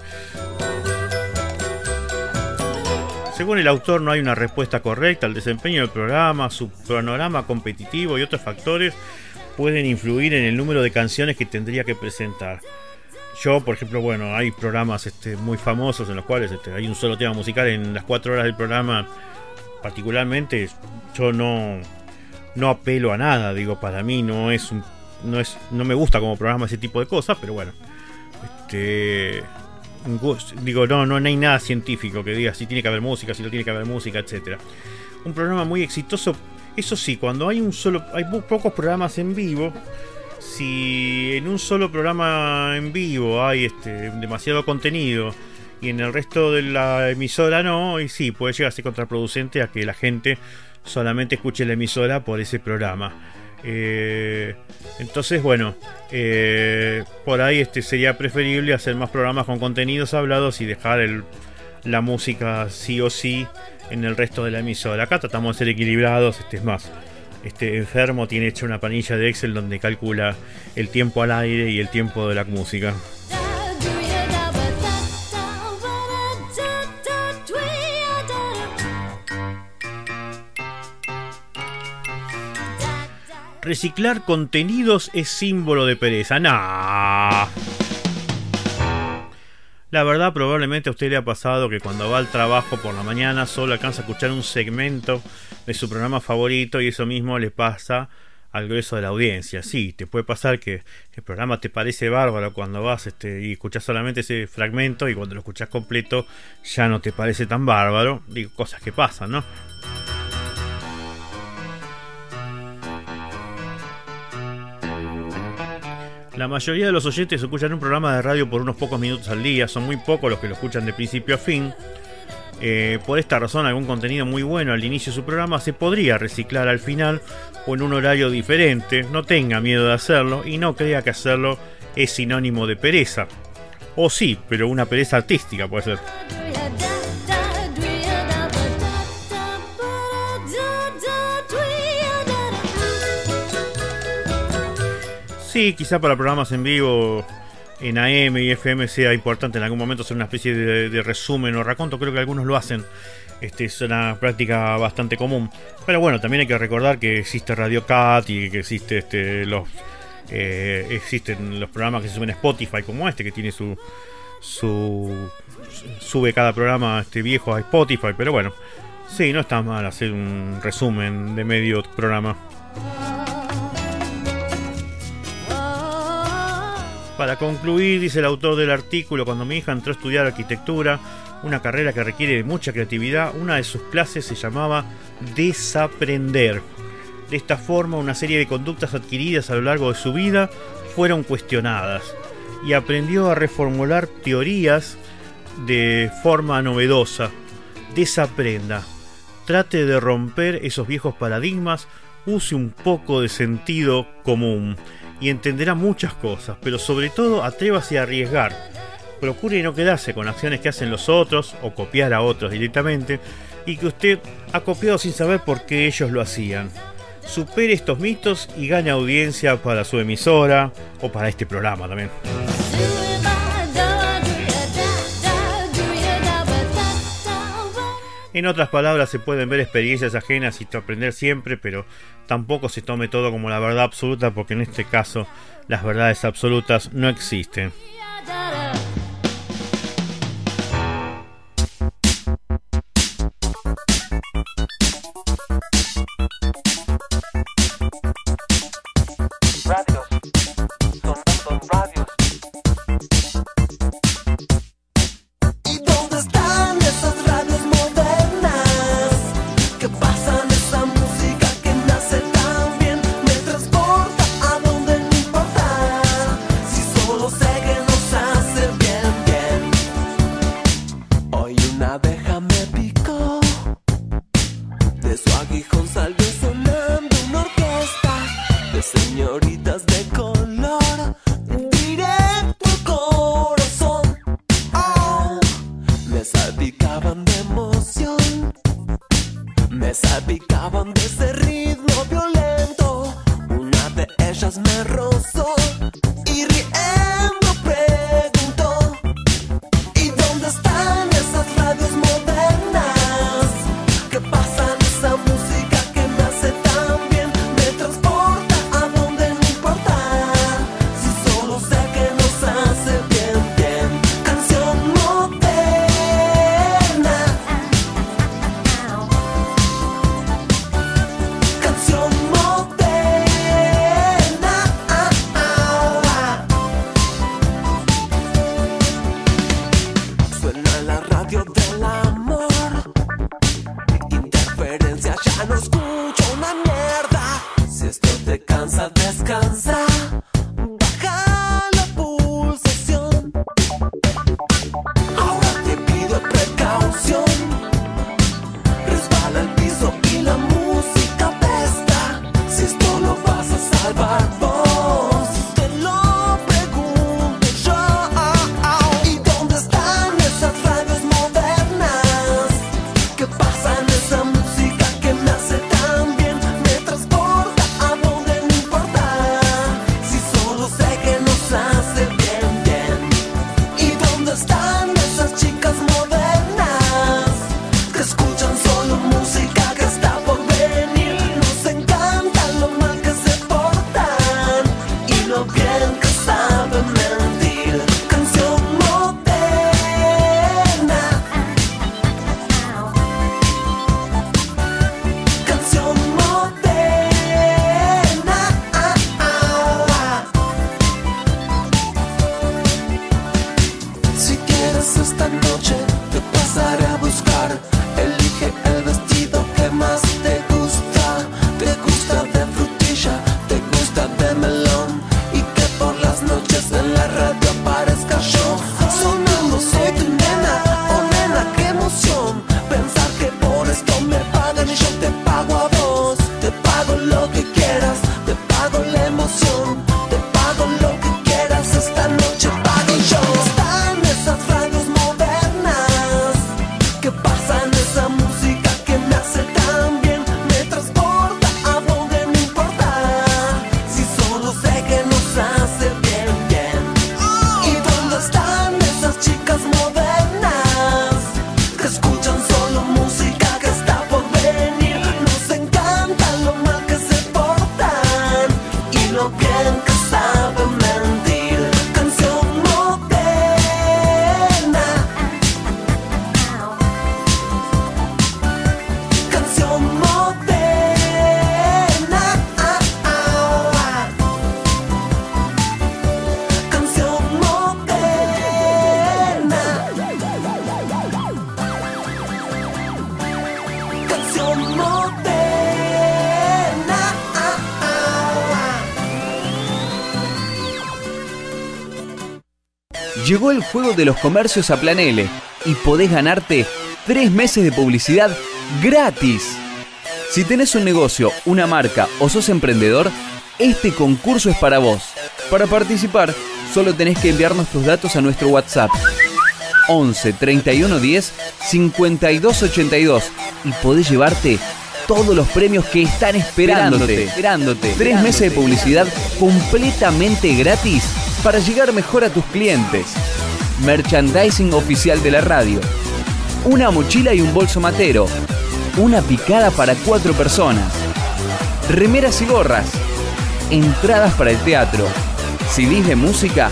Según el autor no hay una respuesta correcta al desempeño del programa, su panorama competitivo y otros factores pueden influir en el número de canciones que tendría que presentar. Yo, por ejemplo, bueno, hay programas este, muy famosos en los cuales este, hay un solo tema musical en las cuatro horas del programa. Particularmente, yo no, no apelo a nada. Digo, para mí no es un, no es, no me gusta como programa ese tipo de cosas, pero bueno, este, digo, no, no, hay nada científico que diga si tiene que haber música, si no tiene que haber música, etcétera. Un programa muy exitoso. Eso sí, cuando hay un solo, hay po- pocos programas en vivo, si en un solo programa en vivo hay este demasiado contenido y en el resto de la emisora no, y sí, puede llegar a ser contraproducente a que la gente solamente escuche la emisora por ese programa. Eh, entonces, bueno, eh, por ahí este sería preferible hacer más programas con contenidos hablados y dejar el- la música sí o sí en el resto de la emisora. Acá tratamos de ser equilibrados, este es más. Este enfermo tiene hecha una panilla de Excel donde calcula el tiempo al aire y el tiempo de la música. Reciclar contenidos es símbolo de pereza. Nah. La verdad, probablemente a usted le ha pasado que cuando va al trabajo por la mañana solo alcanza a escuchar un segmento de su programa favorito y eso mismo le pasa al grueso de la audiencia. Sí, te puede pasar que el programa te parece bárbaro cuando vas este, y escuchas solamente ese fragmento y cuando lo escuchas completo ya no te parece tan bárbaro. Digo, cosas que pasan, ¿no? La mayoría de los oyentes escuchan un programa de radio por unos pocos minutos al día, son muy pocos los que lo escuchan de principio a fin. Eh, por esta razón, algún contenido muy bueno al inicio de su programa se podría reciclar al final o en un horario diferente. No tenga miedo de hacerlo y no crea que hacerlo es sinónimo de pereza. O sí, pero una pereza artística puede ser. Sí, quizá para programas en vivo en AM y FM sea importante en algún momento hacer una especie de, resumen o raconto. Creo que algunos lo hacen. Este, es una práctica bastante común. Pero bueno, también hay que recordar que existe Radio Cat y que existe este, los eh, existen los programas que se suben a Spotify como este que tiene su su sube cada programa este viejo a Spotify, pero bueno, sí, no está mal hacer un resumen de medio programa. Para concluir, dice el autor del artículo, cuando mi hija entró a estudiar arquitectura, una carrera que requiere de mucha creatividad, una de sus clases se llamaba desaprender. De esta forma, una serie de conductas adquiridas a lo largo de su vida fueron cuestionadas y aprendió a reformular teorías de forma novedosa. Desaprenda, trate de romper esos viejos paradigmas, use un poco de sentido común y entenderá muchas cosas, pero sobre todo atrévase a arriesgar. Procure no quedarse con acciones que hacen los otros o copiar a otros directamente y que usted ha copiado sin saber por qué ellos lo hacían. Supere estos mitos y gane audiencia para su emisora o para este programa también. En otras palabras, se pueden ver experiencias ajenas y aprender siempre, pero tampoco se tome todo como la verdad absoluta, porque en este caso las verdades absolutas no existen. Ese ritmo violento. Una de ellas me Llegó el juego de los comercios a Planele y podés ganarte tres meses de publicidad gratis. Si tenés un negocio, una marca o sos emprendedor, este concurso es para vos. Para participar, solo tenés que enviarnos tus datos a nuestro WhatsApp 11 31 10 52 82 y podés llevarte todos los premios que están esperándote. esperándote. Tres meses de publicidad completamente gratis para llegar mejor a tus clientes. Merchandising oficial de la radio. Una mochila y un bolso matero. Una picada para cuatro personas. Remeras y gorras. Entradas para el teatro. CDs de música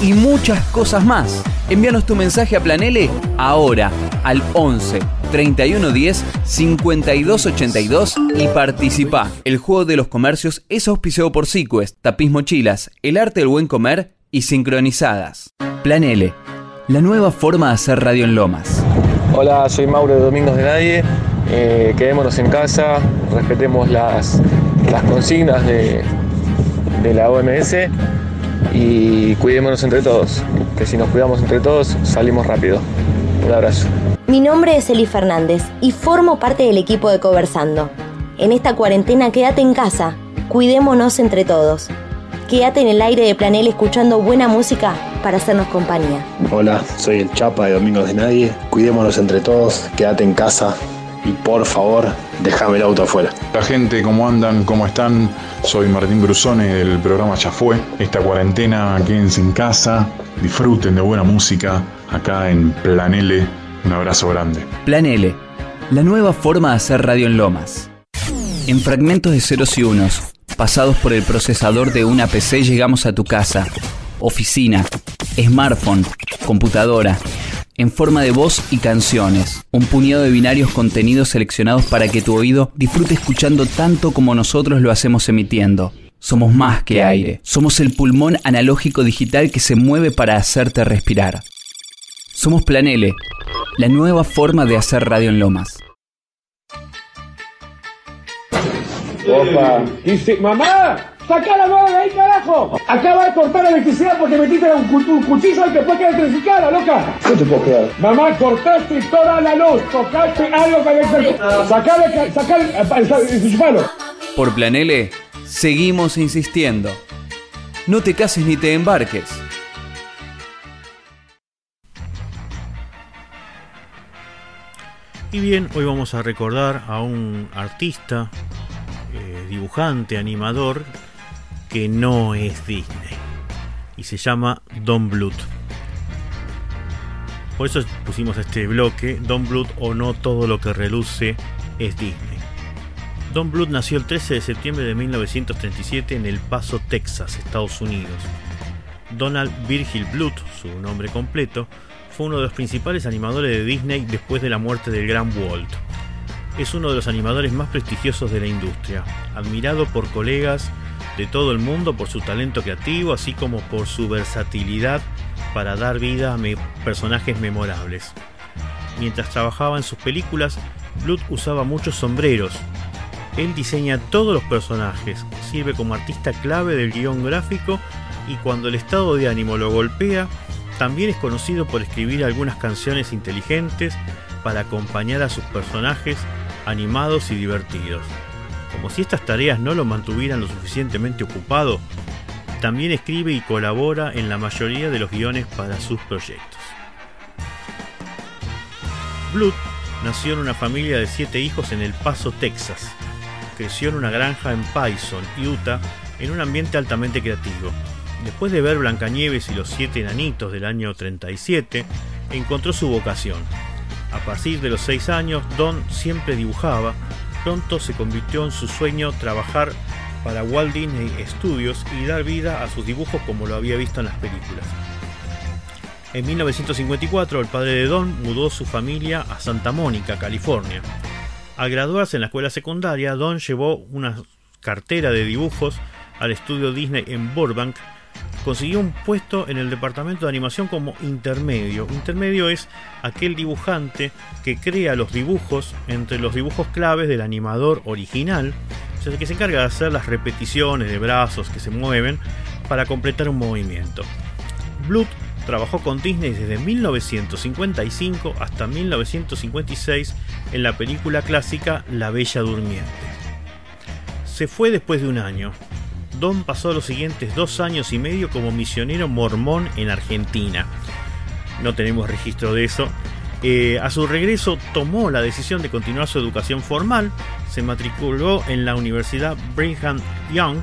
y muchas cosas más. Envíanos tu mensaje a Planele ahora al 11 3110 5282 y participa. El juego de los comercios es auspiciado por Sequest, Tapiz Mochilas, El Arte del Buen Comer y Sincronizadas. Plan L, la nueva forma de hacer radio en Lomas. Hola, soy Mauro de Domingos de Nadie. Eh, quedémonos en casa, respetemos las, las consignas de, de la OMS y cuidémonos entre todos, que si nos cuidamos entre todos salimos rápido. Un abrazo. Mi nombre es Eli Fernández y formo parte del equipo de Conversando. En esta cuarentena quédate en casa, cuidémonos entre todos. Quédate en el aire de Planel escuchando buena música para hacernos compañía. Hola, soy el Chapa de Domingos de Nadie. Cuidémonos entre todos, quédate en casa y por favor, déjame el auto afuera. La gente, ¿cómo andan? ¿Cómo están? Soy Martín Brusone del programa Ya Fue. Esta cuarentena, quédense en casa, disfruten de buena música acá en Plan L. Un abrazo grande. Plan L, la nueva forma de hacer radio en Lomas. En fragmentos de ceros y unos, pasados por el procesador de una PC, llegamos a tu casa, oficina, smartphone, computadora, en forma de voz y canciones. Un puñado de binarios contenidos seleccionados para que tu oído disfrute escuchando tanto como nosotros lo hacemos emitiendo. Somos más que aire. Somos el pulmón analógico digital que se mueve para hacerte respirar. Somos Plan L, la nueva forma de hacer radio en Lomas. Opa. Dice, mamá, saca la mano de ahí, carajo. Acaba de cortar la electricidad porque metiste un, cu- un cuchillo y te fue quedar electrificada, loca. ¿Qué te puedo quedar? Mamá, cortaste toda la luz, tocaste algo con el Sacale, sacale, el enchufalo. Por Plan L, seguimos insistiendo. No te cases ni te embarques. Y bien, hoy vamos a recordar a un artista, eh, dibujante, animador, que no es Disney. Y se llama Don Bluth. Por eso pusimos este bloque, Don Bluth o no todo lo que reluce es Disney. Don Bluth nació el 13 de septiembre de 1937 en El Paso, Texas, Estados Unidos. Donald Virgil Bluth, su nombre completo, fue uno de los principales animadores de Disney después de la muerte del gran Walt. Es uno de los animadores más prestigiosos de la industria, admirado por colegas de todo el mundo por su talento creativo, así como por su versatilidad para dar vida a personajes memorables. Mientras trabajaba en sus películas, Bluth usaba muchos sombreros. Él diseña todos los personajes, sirve como artista clave del guion gráfico y cuando el estado de ánimo lo golpea, también es conocido por escribir algunas canciones inteligentes para acompañar a sus personajes animados y divertidos. Como si estas tareas no lo mantuvieran lo suficientemente ocupado, también escribe y colabora en la mayoría de los guiones para sus proyectos. Bluth nació en una familia de siete hijos en El Paso, Texas. Creció en una granja en Payson, Utah, en un ambiente altamente creativo. Después de ver Blancanieves y los siete enanitos del año 37, encontró su vocación. A partir de los seis años, Don siempre dibujaba. Pronto se convirtió en su sueño trabajar para Walt Disney Studios y dar vida a sus dibujos como lo había visto en las películas. En 1954, el padre de Don mudó su familia a Santa Mónica, California. Al graduarse en la escuela secundaria, Don llevó una cartera de dibujos al estudio Disney en Burbank. Consiguió un puesto en el departamento de animación como intermedio. Intermedio es aquel dibujante que crea los dibujos entre los dibujos claves del animador original, o sea, que se encarga de hacer las repeticiones de brazos que se mueven para completar un movimiento. Bluth Trabajó con Disney desde 1955 hasta 1956 en la película clásica La Bella Durmiente. Se fue después de un año. Don pasó los siguientes dos años y medio como misionero mormón en Argentina. No tenemos registro de eso. Eh, a su regreso tomó la decisión de continuar su educación formal, se matriculó en la Universidad Brigham Young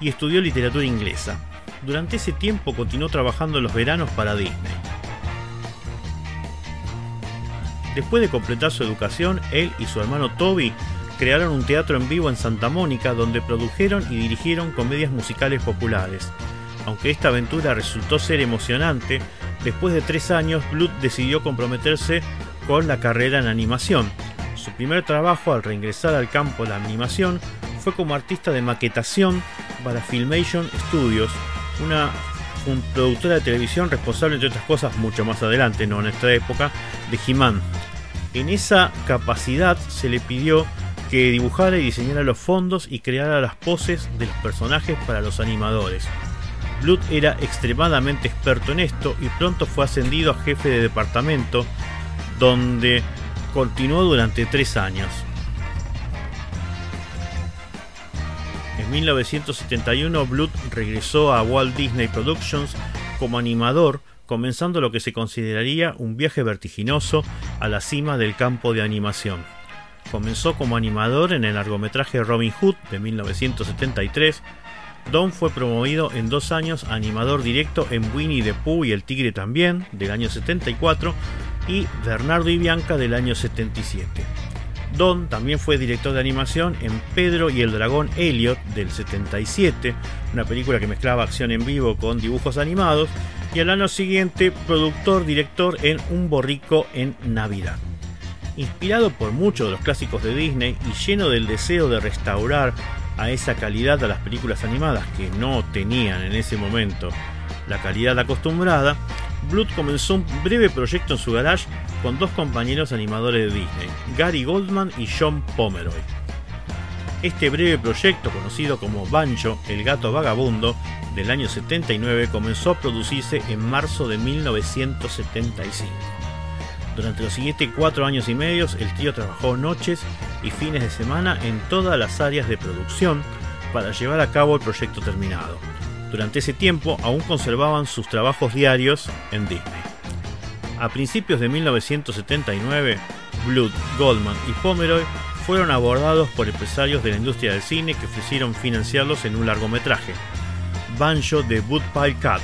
y estudió literatura inglesa. Durante ese tiempo continuó trabajando los veranos para Disney. Después de completar su educación, él y su hermano Toby crearon un teatro en vivo en Santa Mónica donde produjeron y dirigieron comedias musicales populares. Aunque esta aventura resultó ser emocionante, después de tres años Blood decidió comprometerse con la carrera en animación. Su primer trabajo al reingresar al campo de la animación fue como artista de maquetación para Filmation Studios, una un productora de televisión responsable, entre otras cosas, mucho más adelante, no en esta época, de He-Man. En esa capacidad se le pidió que dibujara y diseñara los fondos y creara las poses de los personajes para los animadores. Blood era extremadamente experto en esto y pronto fue ascendido a jefe de departamento, donde continuó durante tres años. En 1971 Blood regresó a Walt Disney Productions como animador, comenzando lo que se consideraría un viaje vertiginoso a la cima del campo de animación. Comenzó como animador en el largometraje Robin Hood de 1973. Don fue promovido en dos años a animador directo en Winnie the Pooh y el Tigre también, del año 74, y Bernardo y Bianca del año 77. Don también fue director de animación en Pedro y el Dragón Elliot del 77, una película que mezclaba acción en vivo con dibujos animados, y al año siguiente productor-director en Un borrico en Navidad. Inspirado por muchos de los clásicos de Disney y lleno del deseo de restaurar a esa calidad a las películas animadas que no tenían en ese momento la calidad acostumbrada, Blood comenzó un breve proyecto en su garage con dos compañeros animadores de Disney, Gary Goldman y John Pomeroy. Este breve proyecto, conocido como Bancho, el gato vagabundo, del año 79, comenzó a producirse en marzo de 1975. Durante los siguientes cuatro años y medio, el trío trabajó noches y fines de semana en todas las áreas de producción para llevar a cabo el proyecto terminado. Durante ese tiempo aún conservaban sus trabajos diarios en Disney. A principios de 1979, Blood, Goldman y Pomeroy fueron abordados por empresarios de la industria del cine que ofrecieron financiarlos en un largometraje. Banjo de Woodpile Cat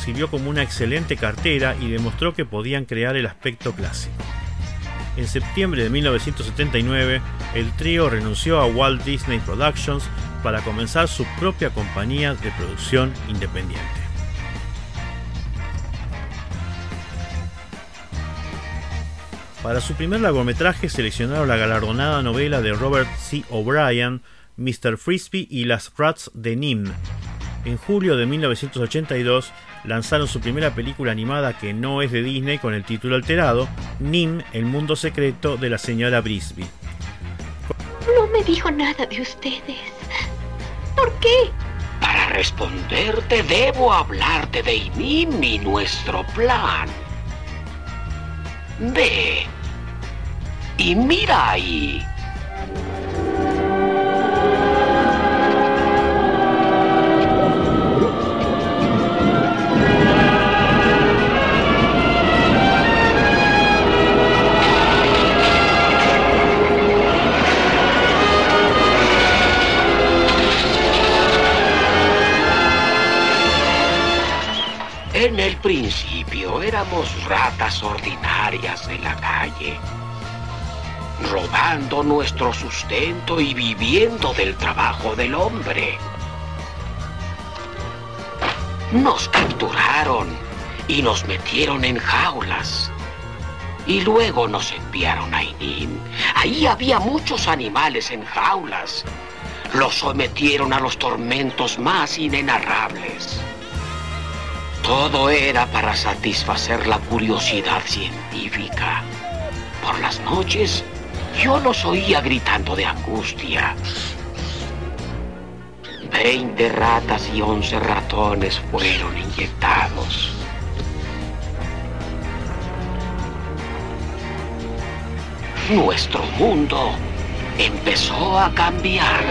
sirvió como una excelente cartera y demostró que podían crear el aspecto clásico. En septiembre de 1979, el trío renunció a Walt Disney Productions para comenzar su propia compañía de producción independiente. Para su primer largometraje seleccionaron la galardonada novela de Robert C. O'Brien, Mr. Frisbee y las Rats de Nim. En julio de 1982 lanzaron su primera película animada que no es de Disney con el título alterado, Nim, el mundo secreto de la señora Brisby. No me dijo nada de ustedes. ¿Por qué? Para responderte debo hablarte de Inim y nuestro plan. Ve. Y mira ahí. En el principio éramos ratas ordinarias de la calle, robando nuestro sustento y viviendo del trabajo del hombre. Nos capturaron y nos metieron en jaulas. Y luego nos enviaron a Inim. Ahí había muchos animales en jaulas. Los sometieron a los tormentos más inenarrables. Todo era para satisfacer la curiosidad científica. Por las noches, yo los oía gritando de angustia. Veinte ratas y once ratones fueron inyectados. Nuestro mundo empezó a cambiar.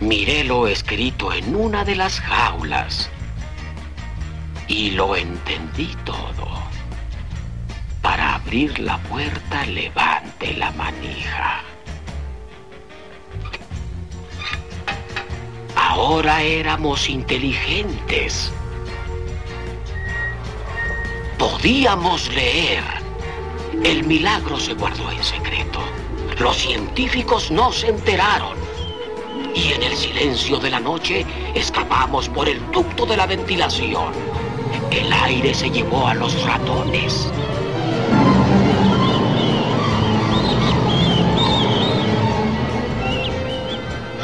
Miré lo escrito en una de las jaulas y lo entendí todo. Para abrir la puerta levante la manija. Ahora éramos inteligentes. Podíamos leer. El milagro se guardó en secreto. Los científicos no se enteraron. Y en el silencio de la noche escapamos por el ducto de la ventilación. El aire se llevó a los ratones.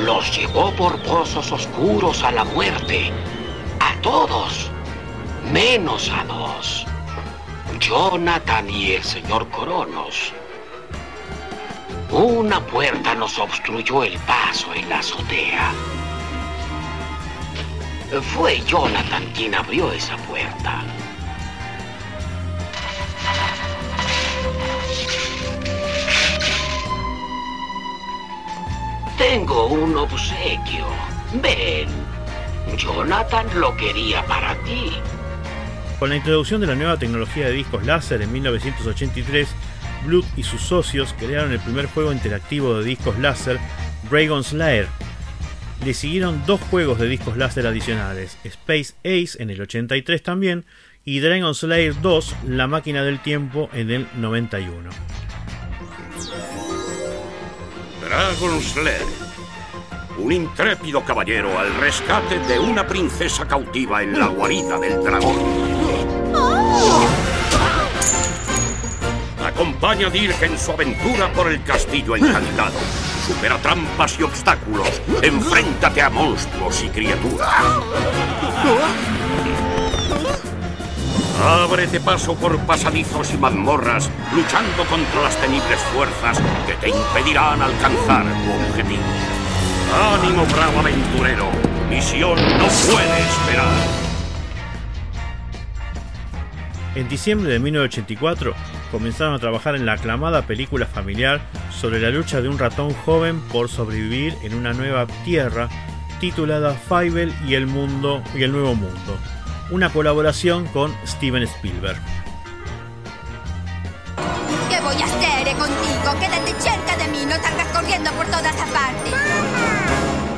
Los llevó por pozos oscuros a la muerte. A todos. Menos a dos. Jonathan y el señor Cronos. Una puerta nos obstruyó el paso en la azotea. Fue Jonathan quien abrió esa puerta. Tengo un obsequio. Ven. Jonathan lo quería para ti. Con la introducción de la nueva tecnología de discos láser en 1983, Blood y sus socios crearon el primer juego interactivo de discos láser, Dragon's Lair. Le siguieron dos juegos de discos láser adicionales, Space Ace en el 83 también y Dragon's Lair 2, La máquina del tiempo en el 91. Dragon Slayer. Un intrépido caballero al rescate de una princesa cautiva en la guarida del dragón. Acompaña a Dirk en su aventura por el castillo encantado. Supera trampas y obstáculos. Enfréntate a monstruos y criaturas. Ábrete paso por pasadizos y mazmorras, luchando contra las temibles fuerzas que te impedirán alcanzar tu objetivo. ¡Ánimo, bravo aventurero! Misión no puede esperar. En diciembre de 1984 comenzaron a trabajar en la aclamada película familiar sobre la lucha de un ratón joven por sobrevivir en una nueva tierra titulada Fievel y el mundo y el nuevo mundo, una colaboración con Steven Spielberg. ¿Qué voy a hacer contigo? Quédate cerca de mí, no salgas corriendo por todas partes.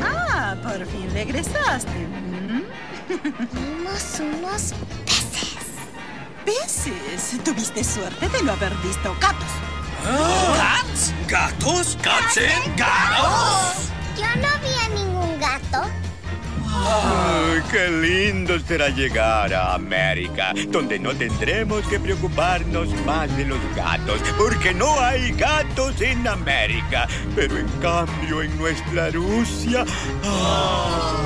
Ah, por fin regresaste. ¿Mm? Tuviste suerte de no haber visto gatos. ¿Gats? ¿Gatos? ¿Gatzen? ¿Gatos? Yo no vi a ningún gato. Ay, qué lindo será llegar a América, donde no tendremos que preocuparnos más de los gatos, porque no hay gatos en América. Pero en cambio en nuestra Rusia... ah,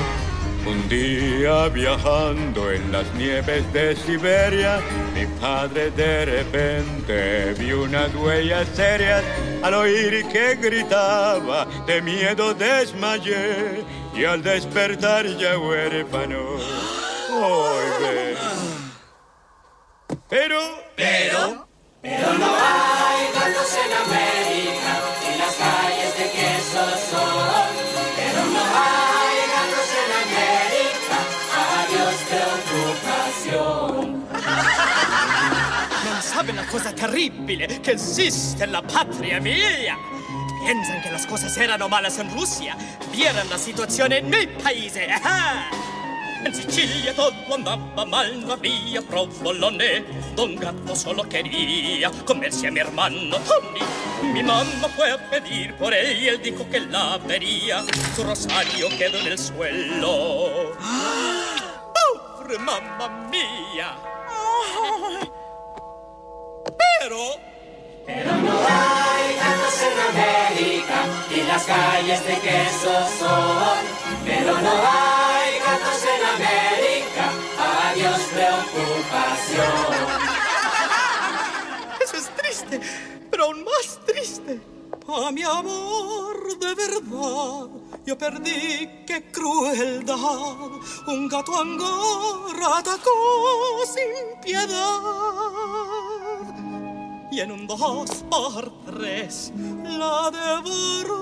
Un día viajando en las nieves de Siberia, mi padre de repente vio unas huellas serias. Al oír que gritaba, de miedo desmayé y al despertar ya huérfano. Hoy. Pero, Pero, pero no hay gatos en América cosa terribile che esiste en la patria mia. Piensan que las cosas erano malas en Rusia. Vieran la situazione en mi paese. Ajá. En Sicilia todo andaba mal, no había provolone. Don Gato solo quería comerse a mi hermano Tony. Mi mamá fue a pedir por él y él dijo que la vería. Su rosario quedó en el suelo. <gasps> ¡Pobre mamá mía! Calles de queso son, pero no hay gatos en América. Adiós preocupación. Eso es triste, pero aún más triste. A mi amor de verdad, yo perdí, qué crueldad. Un gato angora atacó sin piedad. Y en un dos por tres la devoró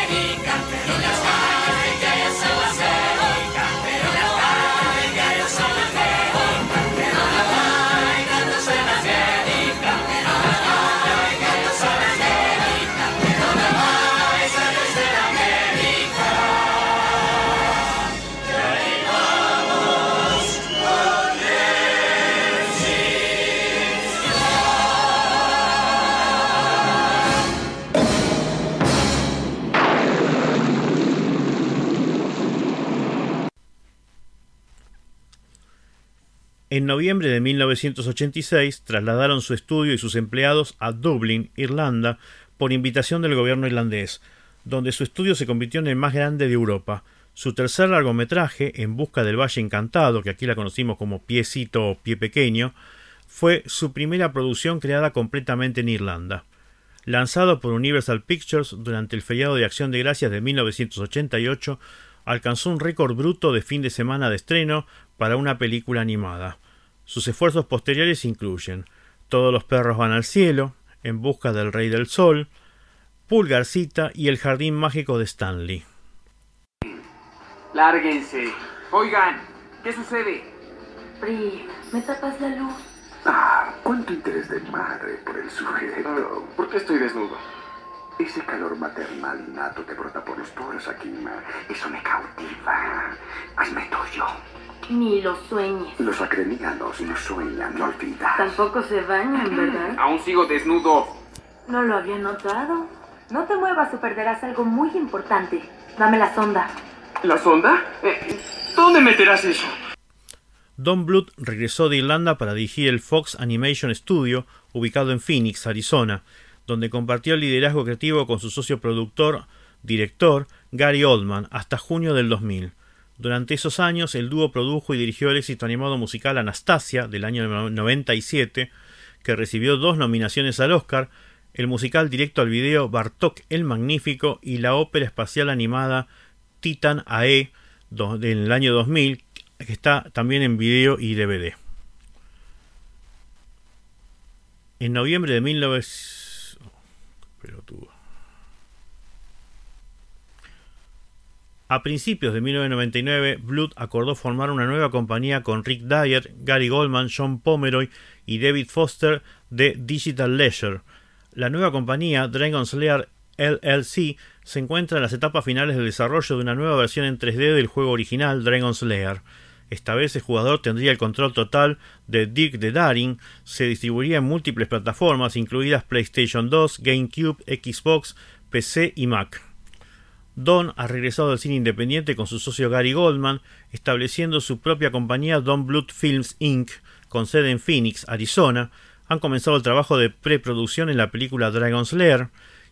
En noviembre de 1986 trasladaron su estudio y sus empleados a Dublín, Irlanda, por invitación del gobierno irlandés, donde su estudio se convirtió en el más grande de Europa. Su tercer largometraje, En busca del Valle Encantado, que aquí la conocimos como Piecito o Pie Pequeño, fue su primera producción creada completamente en Irlanda. Lanzado por Universal Pictures durante el feriado de Acción de Gracias de 1988, alcanzó un récord bruto de fin de semana de estreno para una película animada. Sus esfuerzos posteriores incluyen Todos los perros van al cielo, En busca del Rey del Sol, Pulgarcita y El Jardín Mágico de Stanley. Lárguense. Oigan, ¿qué sucede? Pri, ¿me tapas la luz? Ah, cuánto interés de madre por el sujeto. ¿Por qué estoy desnudo? Ese calor maternal innato que brota por los poros aquí, ma, eso me cautiva. Hazme tuyo. Ni lo sueñes. Los acrenianos no sueñan, no olvidas. Tampoco se bañan, ¿verdad? Aún sigo desnudo. No lo había notado. No te muevas o perderás algo muy importante. Dame la sonda. ¿La sonda? Eh, ¿Dónde meterás eso? Don Bluth regresó de Irlanda para dirigir el Fox Animation Studio, ubicado en Phoenix, Arizona, donde compartió el liderazgo creativo con su socio productor, director, Gary Oldman, hasta junio del 2000. Durante esos años, el dúo produjo y dirigió el éxito animado musical Anastasia, del año 97, que recibió dos nominaciones al Oscar, el musical directo al video Bartok el Magnífico y la ópera espacial animada Titan AE del año 2000, que está también en video y DVD. En noviembre de 1900... A principios de 1999, Blood acordó formar una nueva compañía con Rick Dyer, Gary Goldman, John Pomeroy y David Foster de Digital Leisure. La nueva compañía, Dragon Slayer LLC, se encuentra en las etapas finales del desarrollo de una nueva versión en 3D del juego original Dragon Slayer. Esta vez el jugador tendría el control total de Dirk the Daring, se distribuiría en múltiples plataformas, incluidas PlayStation 2, GameCube, Xbox, PC y Mac. Don ha regresado al cine independiente con su socio Gary Goldman, estableciendo su propia compañía Don Blood Films Inc., con sede en Phoenix, Arizona. Han comenzado el trabajo de preproducción en la película Dragon Slayer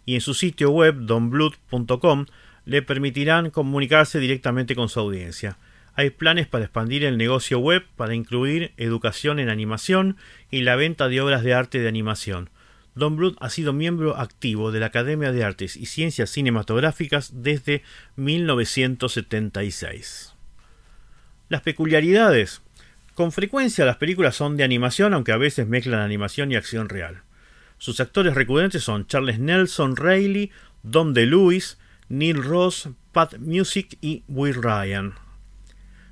y en su sitio web donblood.com le permitirán comunicarse directamente con su audiencia. Hay planes para expandir el negocio web para incluir educación en animación y la venta de obras de arte de animación. Don Bluth ha sido miembro activo de la Academia de Artes y Ciencias Cinematográficas desde 1976. Las peculiaridades. Con frecuencia las películas son de animación, aunque a veces mezclan animación y acción real. Sus actores recurrentes son Charles Nelson Reilly, Dom DeLuise, Neil Ross, Pat Music y Will Ryan.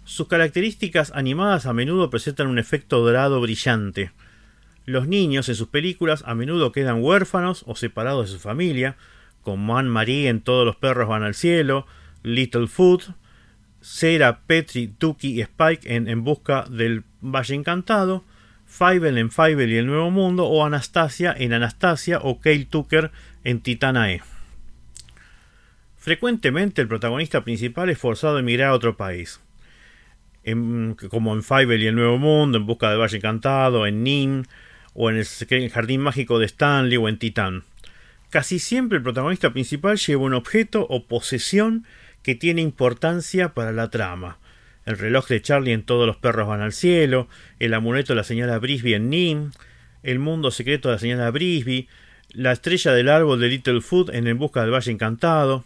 Sus características animadas a menudo presentan un efecto dorado brillante. Los niños en sus películas a menudo quedan huérfanos o separados de su familia, como Anne-Marie en Todos los perros van al cielo, Littlefoot, Sarah, Petri, Tuki y Spike en En busca del Valle Encantado, Fievel en Fievel y el Nuevo Mundo o Anastasia en Anastasia o Cale Tucker en Titanae. Frecuentemente el protagonista principal es forzado a emigrar a otro país, en- como en Fievel y el Nuevo Mundo, en Busca del Valle Encantado, en Nim, o en el Jardín Mágico de Stanley o en Titán. Casi siempre el protagonista principal lleva un objeto o posesión que tiene importancia para la trama. El reloj de Charlie en Todos los perros van al cielo, el amuleto de la señora Brisby en Nim, el mundo secreto de la señora Brisby, la estrella del árbol de Littlefoot en En busca del Valle Encantado.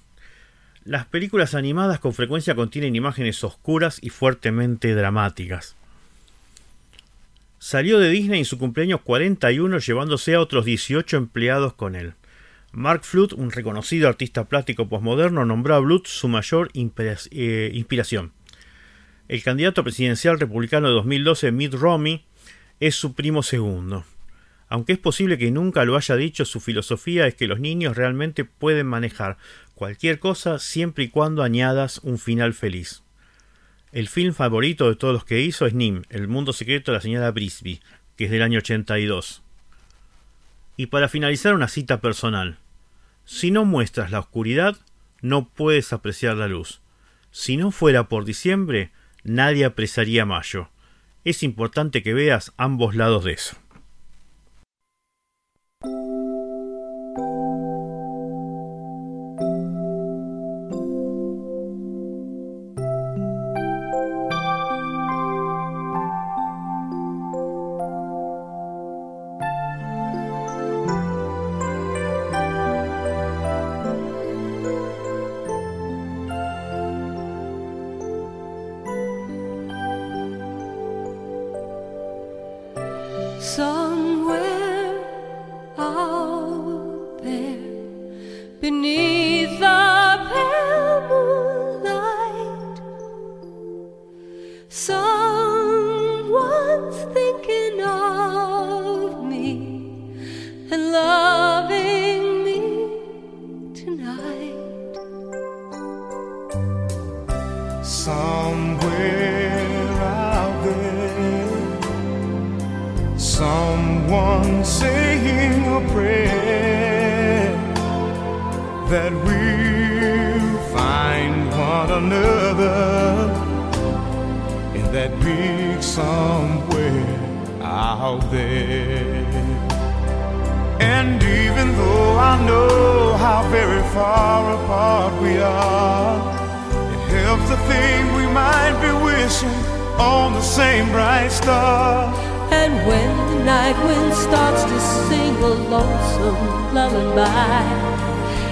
Las películas animadas con frecuencia contienen imágenes oscuras y fuertemente dramáticas. Salió de Disney en su cumpleaños 41 llevándose a otros 18 empleados con él. Mark Flood, un reconocido artista plástico posmoderno, nombró a Bluth su mayor eh, inspiración. El candidato presidencial republicano de 2012, Mitt Romney, es su primo segundo. Aunque es posible que nunca lo haya dicho, su filosofía es que los niños realmente pueden manejar cualquier cosa siempre y cuando añadas un final feliz. El film favorito de todos los que hizo es Nim, El mundo secreto de la señora Brisby, que es del año 82. Y para finalizar una cita personal. Si no muestras la oscuridad, no puedes apreciar la luz. Si no fuera por diciembre, nadie apreciaría mayo. Es importante que veas ambos lados de eso. There. And even though I know how very far apart we are, it helps to think we might be wishing on the same bright star. And when the night wind starts to sing a lonesome lullaby,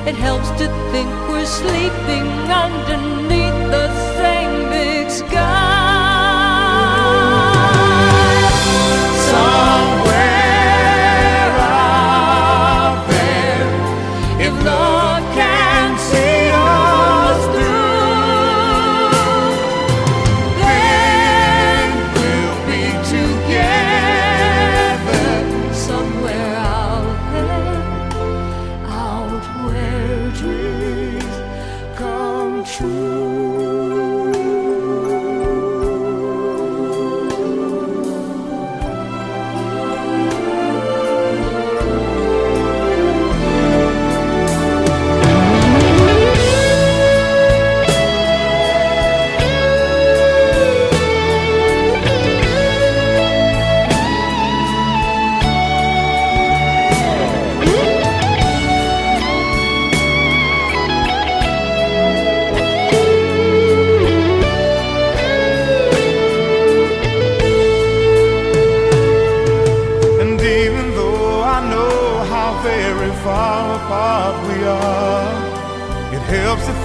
it helps to think we're sleeping underneath the same big sky.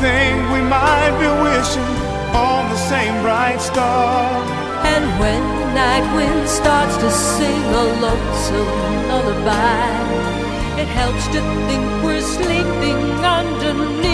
Think we might be wishing on the same bright star. And when the night wind starts to sing a lonesome lullaby, it helps to think we're sleeping underneath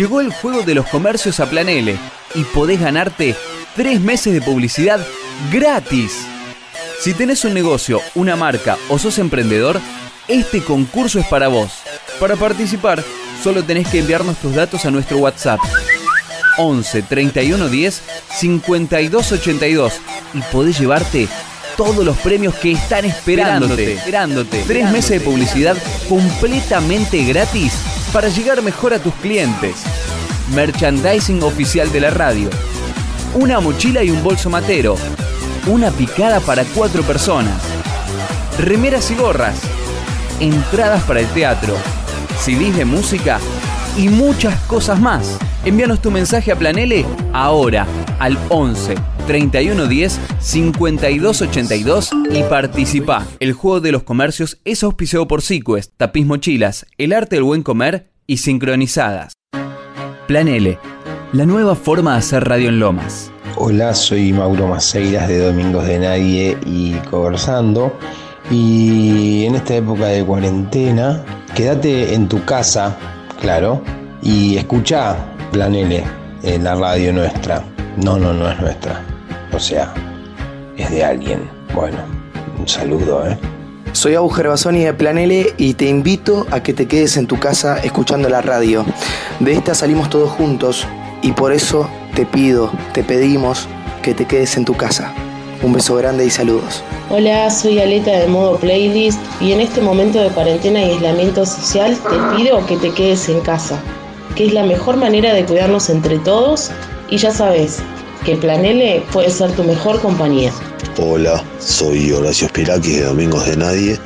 Llegó el juego de los comercios a Plan L y podés ganarte tres meses de publicidad gratis. Si tenés un negocio, una marca o sos emprendedor, este concurso es para vos. Para participar, solo tenés que enviarnos tus datos a nuestro WhatsApp 11 31 10 52 82 y podés llevarte todos los premios que están esperándote. esperándote. Tres meses de publicidad completamente gratis para llegar mejor a tus clientes. Merchandising oficial de la radio. Una mochila y un bolso matero. Una picada para cuatro personas. Remeras y gorras. Entradas para el teatro. CDs de música y muchas cosas más. Envíanos tu mensaje a Planele ahora al 11 31 10 52 82 y participa. El juego de los comercios es auspiciado por Sequest, Tapiz Mochilas, El Arte del Buen Comer y Sincronizadas. Plan L, la nueva forma de hacer radio en Lomas. Hola, soy Mauro Maceiras de Domingos de Nadie y Conversando. Y en esta época de cuarentena, quédate en tu casa, claro, y escucha Plan L en la radio nuestra. No, no, no es nuestra. O sea, es de alguien. Bueno, un saludo, ¿eh? Soy Abu Gervasoni de Planele y te invito a que te quedes en tu casa escuchando la radio. De esta salimos todos juntos y por eso te pido, te pedimos que te quedes en tu casa. Un beso grande y saludos. Hola, soy Aleta de modo playlist y en este momento de cuarentena y aislamiento social te pido que te quedes en casa, que es la mejor manera de cuidarnos entre todos y ya sabes que Planele puede ser tu mejor compañía. Hola, soy Horacio Spirakis de Domingos de Nadie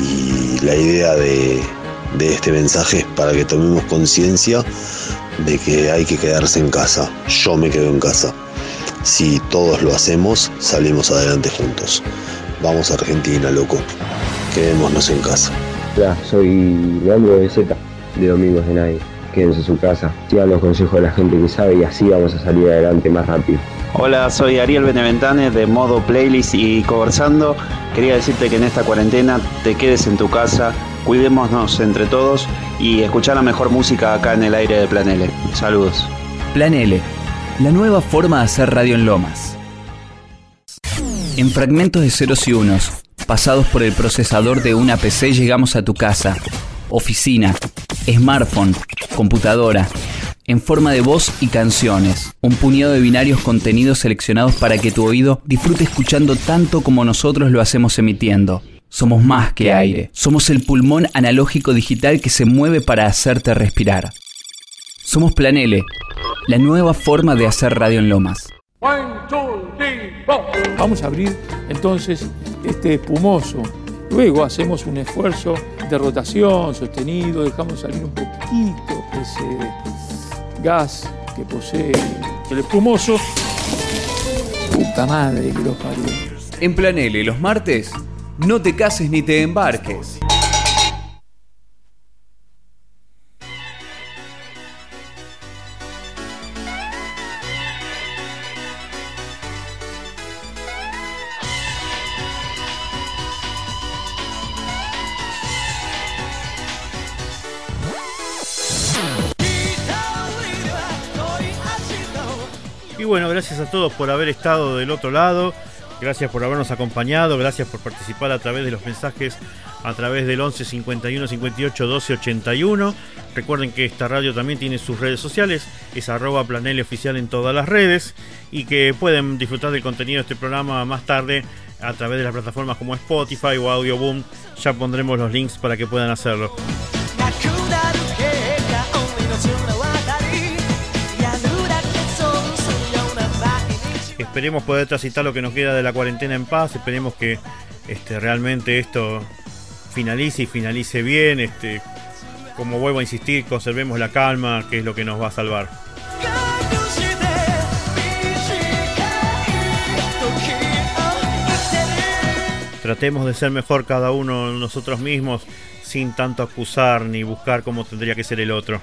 y la idea de, de este mensaje es para que tomemos conciencia de que hay que quedarse en casa. Yo me quedo en casa. Si todos lo hacemos, salimos adelante juntos. Vamos a Argentina, loco. Quedémonos en casa. Hola, soy Leandro de Z, de Domingos de Nadie. Quédense en su casa, sigan los consejos de la gente que sabe y así vamos a salir adelante más rápido. Hola, soy Ariel Beneventane de Modo Playlist y conversando. Quería decirte que en esta cuarentena te quedes en tu casa, cuidémonos entre todos y escuchar la mejor música acá en el aire de Plan L. Saludos. Plan L, la nueva forma de hacer radio en Lomas. En fragmentos de ceros y unos, pasados por el procesador de una PC, llegamos a tu casa, oficina, smartphone, computadora, en forma de voz y canciones. Un puñado de binarios contenidos seleccionados para que tu oído disfrute escuchando tanto como nosotros lo hacemos emitiendo. Somos más que aire. Somos el pulmón analógico digital que se mueve para hacerte respirar. Somos Planele, la nueva forma de hacer radio en Lomas. Vamos a abrir entonces este espumoso. Luego hacemos un esfuerzo de rotación sostenido, dejamos salir un poquitito ese gas que posee el espumoso. Puta madre que los parió. En Planele, los martes, no te cases ni te embarques. Todos por haber estado del otro lado. Gracias por habernos acompañado, gracias por participar a través de los mensajes a través del 11 51 58 12 81. Recuerden que esta radio también tiene sus redes sociales, es arroba planele oficial en todas las redes y que pueden disfrutar del contenido de este programa más tarde a través de las plataformas como Spotify o Audio Boom. Ya pondremos los links para que puedan hacerlo. esperemos poder transitar lo que nos queda de la cuarentena en paz, esperemos que este, realmente esto finalice y finalice bien, este, como vuelvo a insistir, conservemos la calma, que es lo que nos va a salvar. Tratemos de ser mejor cada uno nosotros mismos sin tanto acusar ni buscar cómo tendría que ser el otro.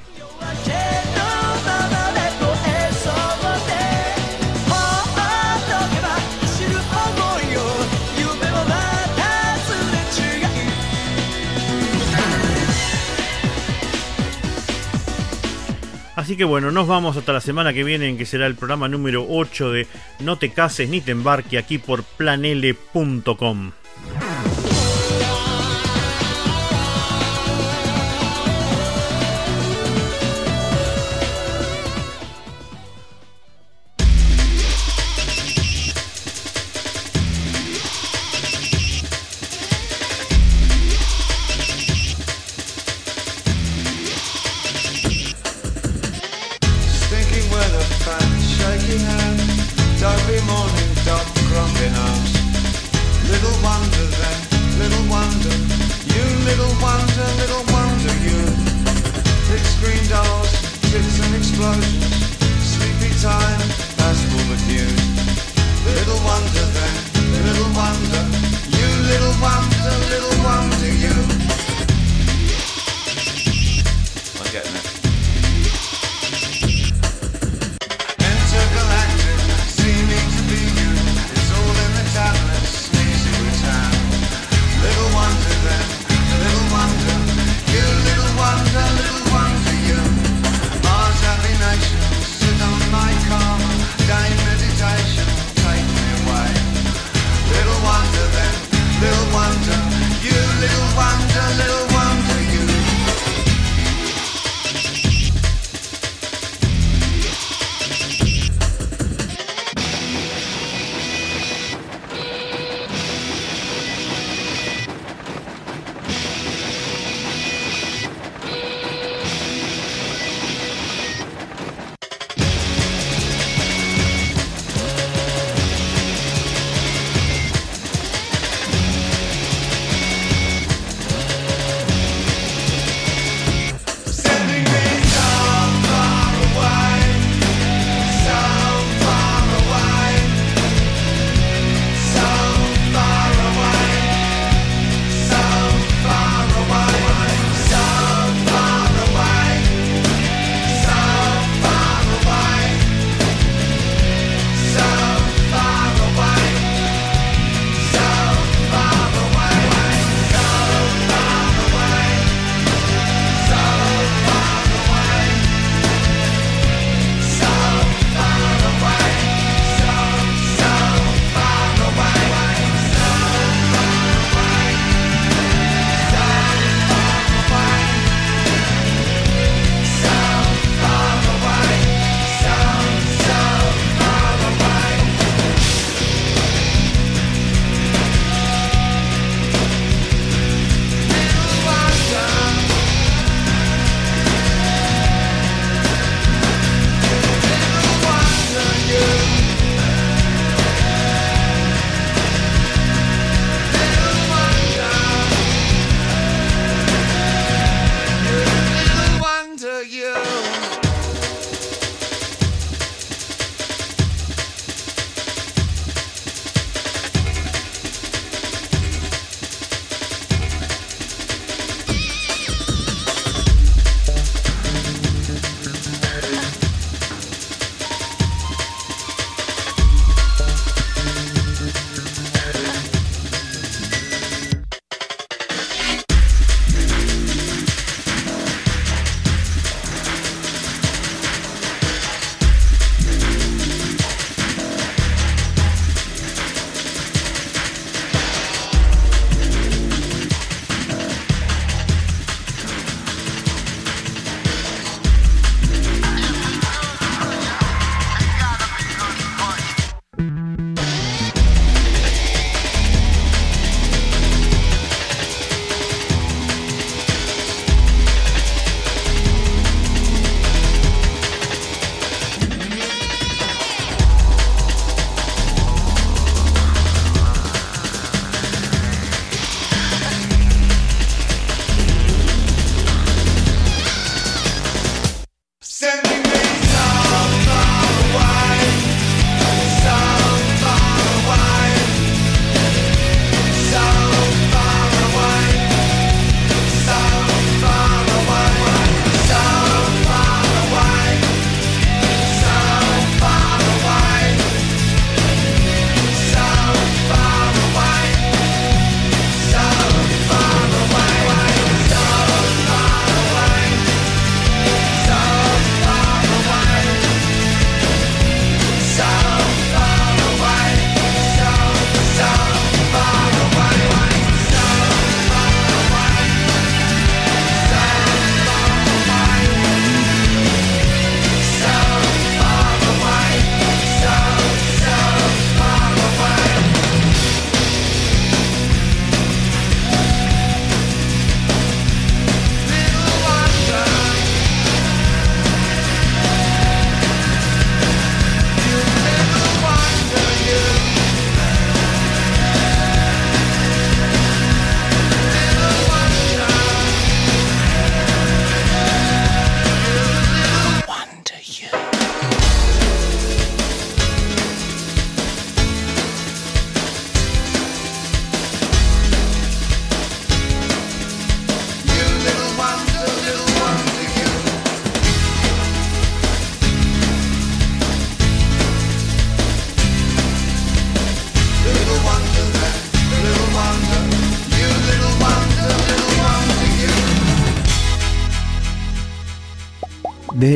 Así que bueno, nos vamos hasta la semana que viene en que será el programa número 8 de No te cases ni te embarque aquí por planele.com.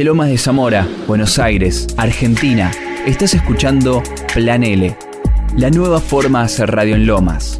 Lomas de Zamora, Buenos Aires, Argentina, estás escuchando Plan L, la nueva forma de hacer radio en Lomas.